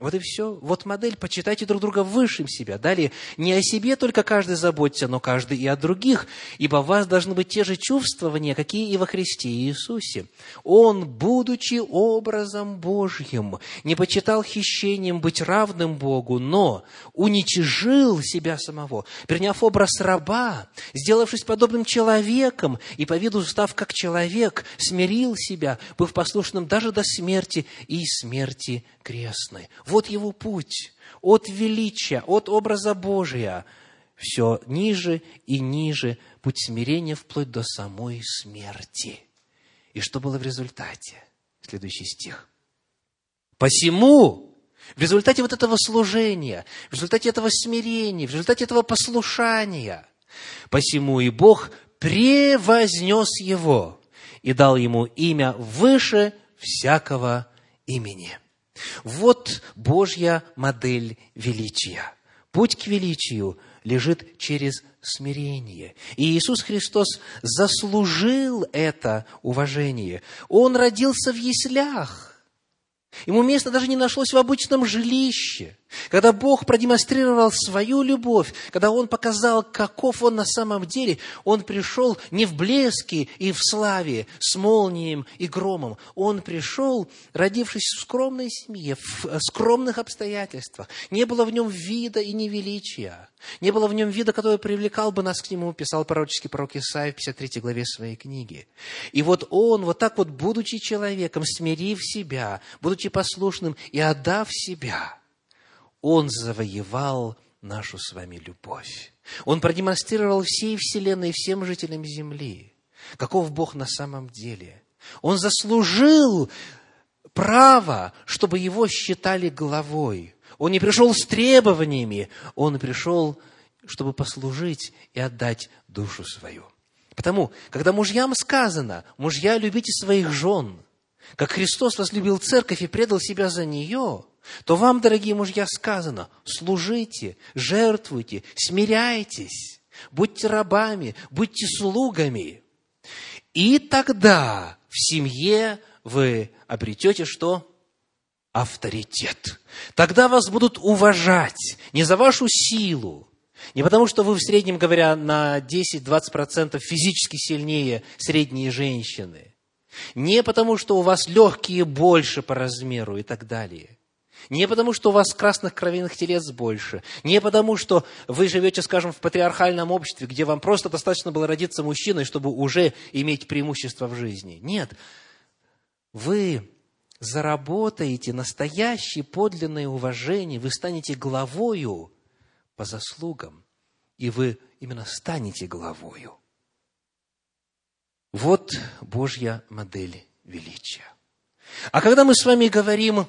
вот и все. Вот модель. Почитайте друг друга высшим себя. Далее, не о себе только каждый заботится, но каждый и о других, ибо у вас должны быть те же чувствования, какие и во Христе Иисусе. Он, будучи образом Божьим, не почитал хищением быть равным Богу, но уничижил себя самого, приняв образ раба, сделавшись подобным человеком и по виду став как человек, смирил себя, быв послушным даже до смерти и смерти крестной. Вот его путь от величия, от образа Божия, все ниже и ниже, путь смирения вплоть до самой смерти. И что было в результате? Следующий стих. Посему, в результате вот этого служения, в результате этого смирения, в результате этого послушания, посему и Бог превознес его и дал ему имя выше всякого имени. Вот Божья модель величия. Путь к величию лежит через смирение. И Иисус Христос заслужил это уважение. Он родился в яслях. Ему места даже не нашлось в обычном жилище. Когда Бог продемонстрировал свою любовь, когда Он показал, каков Он на самом деле, Он пришел не в блеске и в славе, с молнием и громом. Он пришел, родившись в скромной семье, в э, скромных обстоятельствах. Не было в нем вида и невеличия. Не было в нем вида, который привлекал бы нас к нему, писал пророческий пророк Исаия в 53 главе своей книги. И вот он, вот так вот, будучи человеком, смирив себя, будучи послушным и отдав себя – он завоевал нашу с вами любовь. Он продемонстрировал всей Вселенной, всем жителям Земли, каков Бог на самом деле. Он заслужил право, чтобы его считали главой. Он не пришел с требованиями, он пришел, чтобы послужить и отдать душу свою. Потому, когда мужьям сказано, мужья, любите своих жен, как Христос возлюбил церковь и предал себя за нее – то вам, дорогие мужья, сказано, служите, жертвуйте, смиряйтесь, будьте рабами, будьте слугами. И тогда в семье вы обретете что? Авторитет. Тогда вас будут уважать не за вашу силу, не потому, что вы в среднем, говоря, на 10-20% физически сильнее средние женщины, не потому, что у вас легкие больше по размеру и так далее – не потому, что у вас красных кровяных телец больше. Не потому, что вы живете, скажем, в патриархальном обществе, где вам просто достаточно было родиться мужчиной, чтобы уже иметь преимущество в жизни. Нет. Вы заработаете настоящее подлинное уважение, вы станете главою по заслугам, и вы именно станете главою. Вот Божья модель величия. А когда мы с вами говорим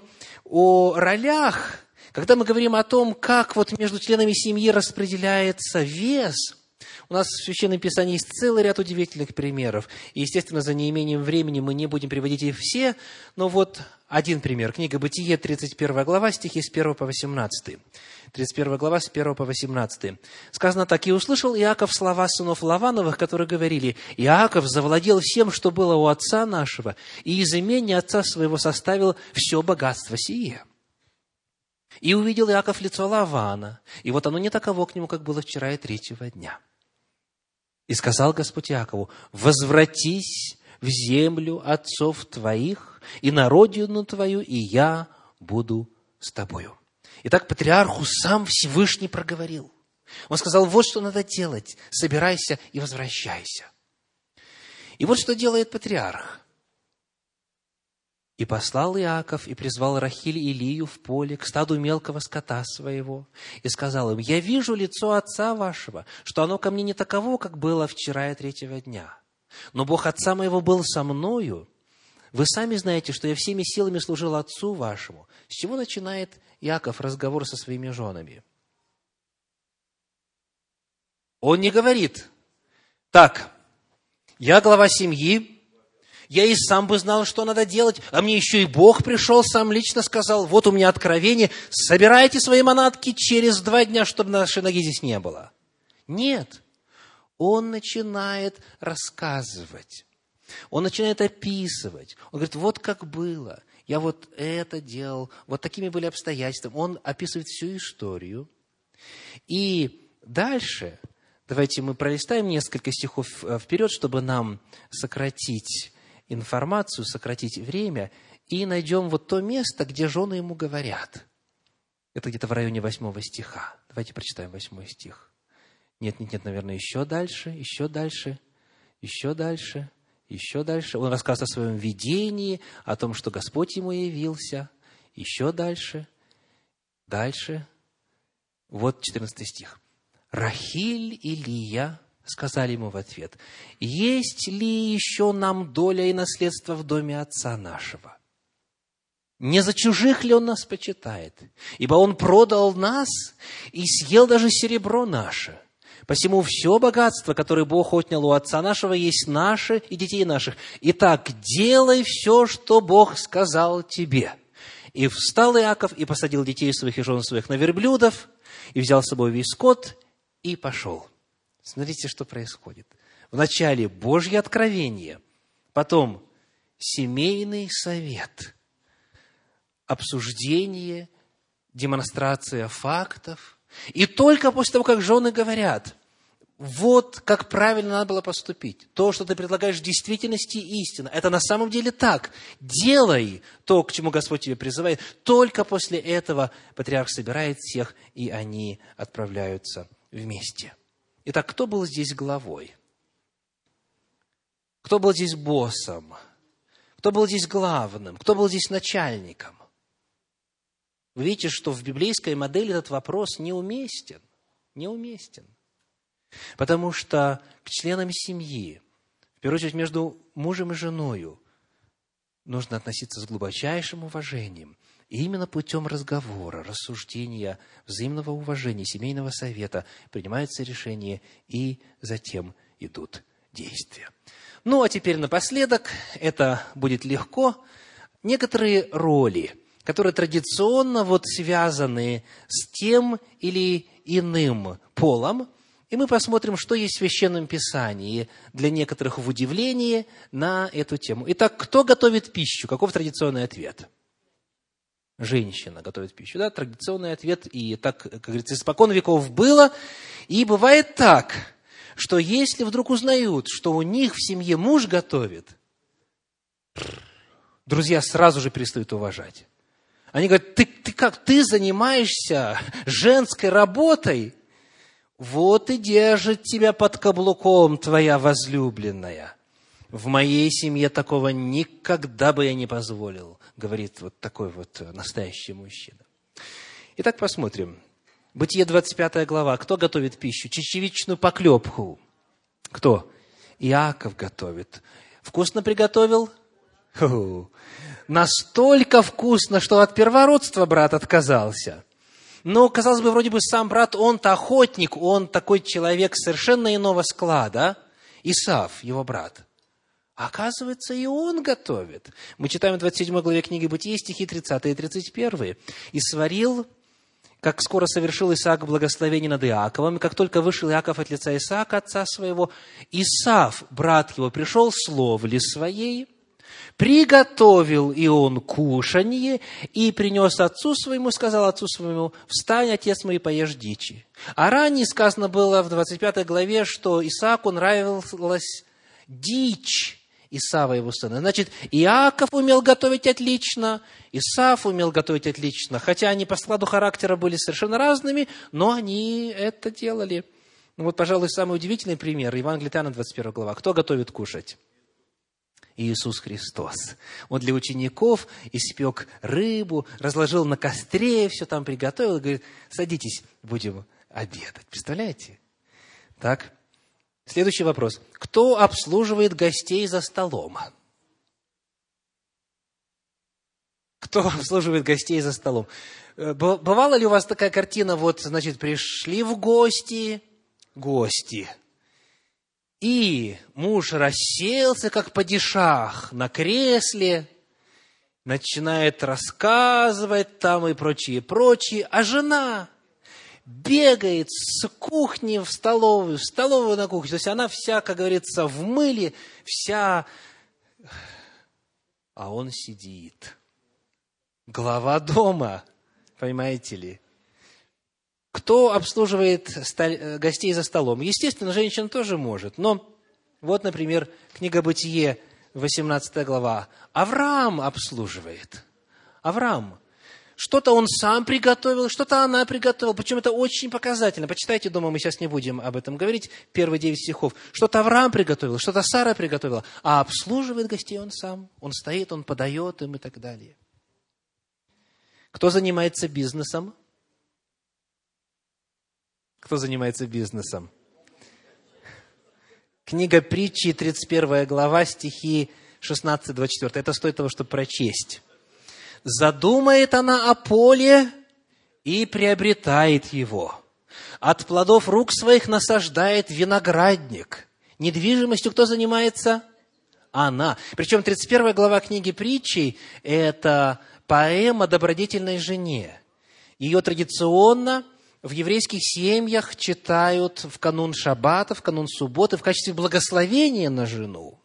о ролях, когда мы говорим о том, как вот между членами семьи распределяется вес, у нас в Священном Писании есть целый ряд удивительных примеров. И, естественно, за неимением времени мы не будем приводить их все, но вот один пример. Книга Бытие, 31 глава, стихи с 1 по 18. 31 глава, с 1 по 18. Сказано так, «И услышал Иаков слова сынов Лавановых, которые говорили, Иаков завладел всем, что было у отца нашего, и из имени отца своего составил все богатство сие». И увидел Иаков лицо Лавана, и вот оно не таково к нему, как было вчера и третьего дня. И сказал Господь Иакову, «Возвратись в землю отцов твоих и на родину твою, и я буду с тобою». Итак, патриарху сам Всевышний проговорил. Он сказал, вот что надо делать, собирайся и возвращайся. И вот что делает патриарх. И послал Иаков, и призвал Рахиль и Илию в поле к стаду мелкого скота своего, и сказал им, «Я вижу лицо отца вашего, что оно ко мне не таково, как было вчера и третьего дня. Но Бог отца моего был со мною. Вы сами знаете, что я всеми силами служил отцу вашему». С чего начинает Иаков разговор со своими женами. Он не говорит, так, Я глава семьи, я и сам бы знал, что надо делать, а мне еще и Бог пришел, сам лично сказал, вот у меня откровение, собирайте свои манатки через два дня, чтобы нашей ноги здесь не было. Нет. Он начинает рассказывать. Он начинает описывать. Он говорит, вот как было. Я вот это делал. Вот такими были обстоятельства. Он описывает всю историю. И дальше, давайте мы пролистаем несколько стихов э, вперед, чтобы нам сократить информацию, сократить время, и найдем вот то место, где жены ему говорят. Это где-то в районе восьмого стиха. Давайте прочитаем восьмой стих. Нет, нет, нет, наверное, еще дальше, еще дальше, еще дальше, еще дальше. Он рассказывает о своем видении, о том, что Господь ему явился. Еще дальше, дальше. Вот 14 стих. Рахиль и Лия сказали ему в ответ, есть ли еще нам доля и наследство в доме отца нашего? Не за чужих ли он нас почитает? Ибо он продал нас и съел даже серебро наше. Посему все богатство, которое Бог отнял у отца нашего, есть наше и детей наших. Итак, делай все, что Бог сказал тебе. И встал Иаков и посадил детей своих и жен своих на верблюдов, и взял с собой весь скот, и пошел. Смотрите, что происходит. Вначале Божье откровение, потом семейный совет, обсуждение, демонстрация фактов – и только после того, как жены говорят, вот как правильно надо было поступить. То, что ты предлагаешь в действительности истина. Это на самом деле так. Делай то, к чему Господь тебя призывает. Только после этого патриарх собирает всех, и они отправляются вместе. Итак, кто был здесь главой? Кто был здесь боссом? Кто был здесь главным? Кто был здесь начальником? Вы видите, что в библейской модели этот вопрос неуместен. Неуместен. Потому что к членам семьи, в первую очередь между мужем и женой, нужно относиться с глубочайшим уважением. И именно путем разговора, рассуждения, взаимного уважения, семейного совета принимаются решения, и затем идут действия. Ну, а теперь напоследок, это будет легко, некоторые роли – которые традиционно вот связаны с тем или иным полом, и мы посмотрим, что есть в Священном Писании для некоторых в удивлении на эту тему. Итак, кто готовит пищу? Каков традиционный ответ? Женщина готовит пищу. Да, традиционный ответ. И так, как говорится, испокон веков было. И бывает так, что если вдруг узнают, что у них в семье муж готовит, друзья сразу же перестают уважать. Они говорят, ты, ты как, ты занимаешься женской работой? Вот и держит тебя под каблуком твоя возлюбленная. В моей семье такого никогда бы я не позволил, говорит вот такой вот настоящий мужчина. Итак, посмотрим. Бытие 25 глава. Кто готовит пищу? Чечевичную поклепку. Кто? Иаков готовит. Вкусно приготовил? Ху-ху настолько вкусно, что от первородства брат отказался. Но, казалось бы, вроде бы сам брат, он-то охотник, он такой человек совершенно иного склада. Исав, его брат. Оказывается, и он готовит. Мы читаем в 27 главе книги Бытия стихи 30 и 31. «И сварил, как скоро совершил Исаак благословение над Иаковом, и как только вышел Иаков от лица Исаака, отца своего, Исав, брат его, пришел с ловли своей, Приготовил и он кушанье, и принес отцу своему, сказал отцу своему, встань, отец мой, поешь дичи. А ранее сказано было в 25 главе, что Исааку нравилась дичь Исава его сына. Значит, Иаков умел готовить отлично, Исаф умел готовить отлично, хотя они по складу характера были совершенно разными, но они это делали. Ну вот, пожалуй, самый удивительный пример. Евангелие Иоанна, 21 глава. Кто готовит кушать? Иисус Христос. Он для учеников испек рыбу, разложил на костре, все там приготовил, говорит, садитесь, будем обедать. Представляете? Так, следующий вопрос. Кто обслуживает гостей за столом? Кто обслуживает гостей за столом? Э, бывала ли у вас такая картина, вот, значит, пришли в гости, гости – И муж расселся, как падишах, на кресле, начинает рассказывать там и прочее, прочее, а жена бегает с кухни в столовую, в столовую на кухню. То есть она вся, как говорится, в мыле, вся... А он сидит. Глава дома, понимаете ли. Кто обслуживает гостей за столом? Естественно, женщина тоже может. Но вот, например, книга «Бытие», 18 глава. Авраам обслуживает. Авраам. Что-то он сам приготовил, что-то она приготовила. Причем это очень показательно. Почитайте дома, мы сейчас не будем об этом говорить. Первые девять стихов. Что-то Авраам приготовил, что-то Сара приготовила. А обслуживает гостей он сам. Он стоит, он подает им и так далее. Кто занимается бизнесом? Кто занимается бизнесом? Книга притчи, 31 глава, стихи 16-24. Это стоит того, чтобы прочесть. «Задумает она о поле и приобретает его. От плодов рук своих насаждает виноградник. Недвижимостью кто занимается? Она. Причем 31 глава книги притчей – это поэма добродетельной жене. Ее традиционно в еврейских семьях читают в канун шаббата, в канун субботы в качестве благословения на жену.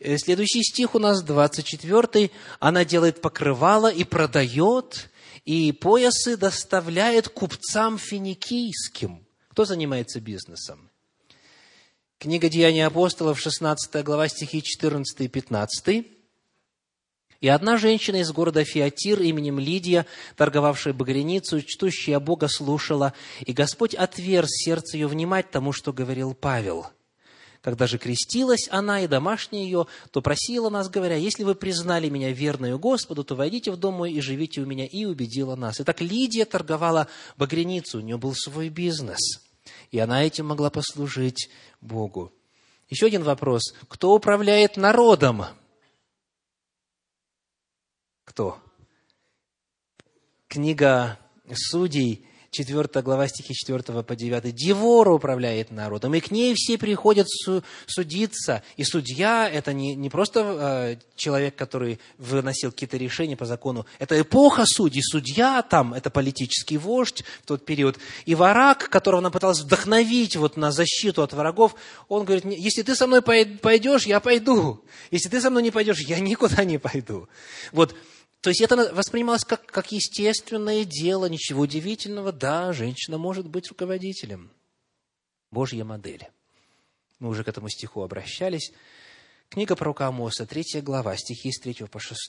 Э, следующий стих у нас 24. Она делает покрывало и продает, и поясы доставляет купцам финикийским. Кто занимается бизнесом? Книга Деяний апостолов, 16 глава, стихи 14 и 15. И одна женщина из города Фиатир именем Лидия, торговавшая багряницу, чтущая Бога, слушала, и Господь отверз сердце ее внимать тому, что говорил Павел. Когда же крестилась она и домашняя ее, то просила нас, говоря, «Если вы признали меня верную Господу, то войдите в дом мой и живите у меня», и убедила нас. Итак, Лидия торговала багряницу, у нее был свой бизнес, и она этим могла послужить Богу. Еще один вопрос. Кто управляет народом? Кто? Книга Судей, 4 глава стихи 4 по 9. Девора управляет народом, и к ней все приходят судиться. И судья – это не, не просто э, человек, который выносил какие-то решения по закону. Это эпоха судей. Судья там – это политический вождь в тот период. И враг, которого она пыталась вдохновить вот на защиту от врагов, он говорит, если ты со мной пойдешь, я пойду. Если ты со мной не пойдешь, я никуда не пойду. Вот то есть это воспринималось как, как естественное дело, ничего удивительного. Да, женщина может быть руководителем. Божья модель. Мы уже к этому стиху обращались. Книга пророка Амоса, третья глава, стихи с 3 по 6.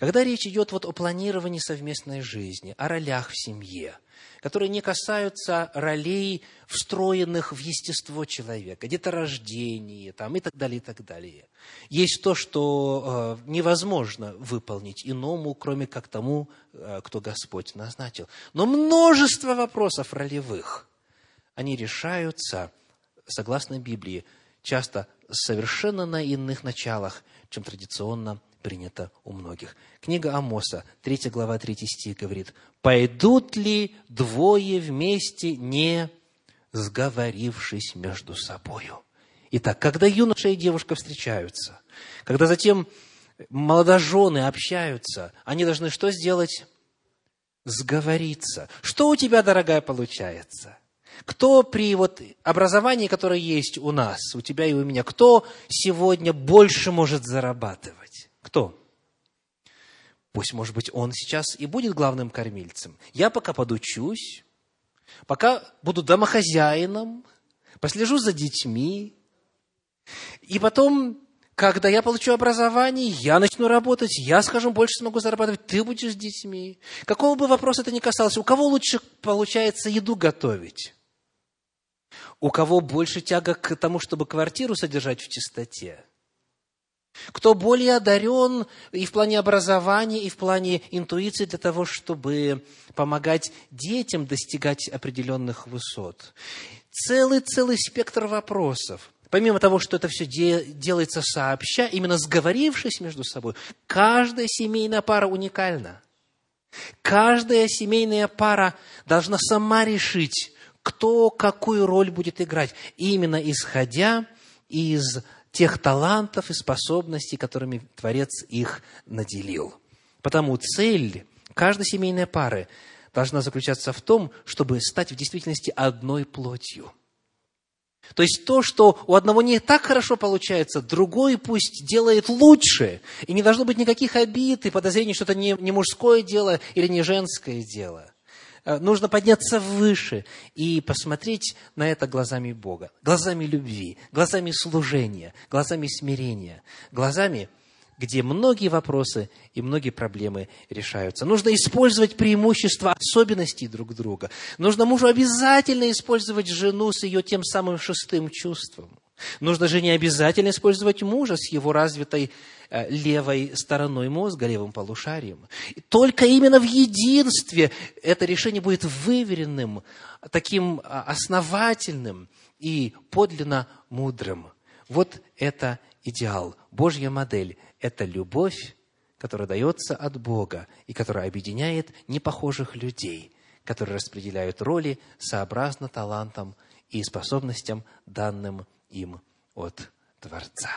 Когда речь идет вот о планировании совместной жизни, о ролях в семье, которые не касаются ролей, встроенных в естество человека, деторождение там, и так далее, и так далее. Есть то, что э, невозможно выполнить иному, кроме как тому, э, кто Господь назначил. Но множество вопросов ролевых, они решаются, согласно Библии, часто совершенно на иных началах, чем традиционно принято у многих. Книга Амоса, 3 глава, 3 стих говорит, «Пойдут ли двое вместе, не сговорившись между собою?» Итак, когда юноша и девушка встречаются, когда затем молодожены общаются, они должны что сделать? Сговориться. Что у тебя, дорогая, получается? Кто при вот образовании, которое есть у нас, у тебя и у меня, кто сегодня больше может зарабатывать? Кто? Пусть, может быть, он сейчас и будет главным кормильцем. Я пока подучусь, пока буду домохозяином, послежу за детьми. И потом, когда я получу образование, я начну работать, я, скажем, больше смогу зарабатывать, ты будешь с детьми. Какого бы вопроса это ни касался, у кого лучше получается еду готовить? У кого больше тяга к тому, чтобы квартиру содержать в чистоте? Кто более одарен и в плане образования, и в плане интуиции для того, чтобы помогать детям достигать определенных высот. Целый-целый спектр вопросов. Помимо того, что это все де- делается сообща, именно сговорившись между собой, каждая семейная пара уникальна. Каждая семейная пара должна сама решить, кто какую роль будет играть, именно исходя из тех талантов и способностей, которыми Творец их наделил. Потому цель каждой семейной пары должна заключаться в том, чтобы стать в действительности одной плотью. То есть то, что у одного не так хорошо получается, другой пусть делает лучше. И не должно быть никаких обид и подозрений, что это не, мужское дело или не женское дело. Э, нужно подняться выше и посмотреть на это глазами Бога, глазами любви, глазами служения, глазами смирения, глазами – где многие вопросы и многие проблемы решаются. Нужно использовать преимущества, особенностей друг друга. Нужно мужу обязательно использовать жену с ее тем самым шестым чувством. Нужно жене обязательно использовать мужа с его развитой э, левой стороной мозга, левым полушарием. И только именно в единстве это решение будет выверенным, таким а, основательным и подлинно мудрым. Вот это идеал, Божья модель это любовь, которая дается от Бога и которая объединяет непохожих людей, которые распределяют роли сообразно талантам и способностям, данным им от Творца.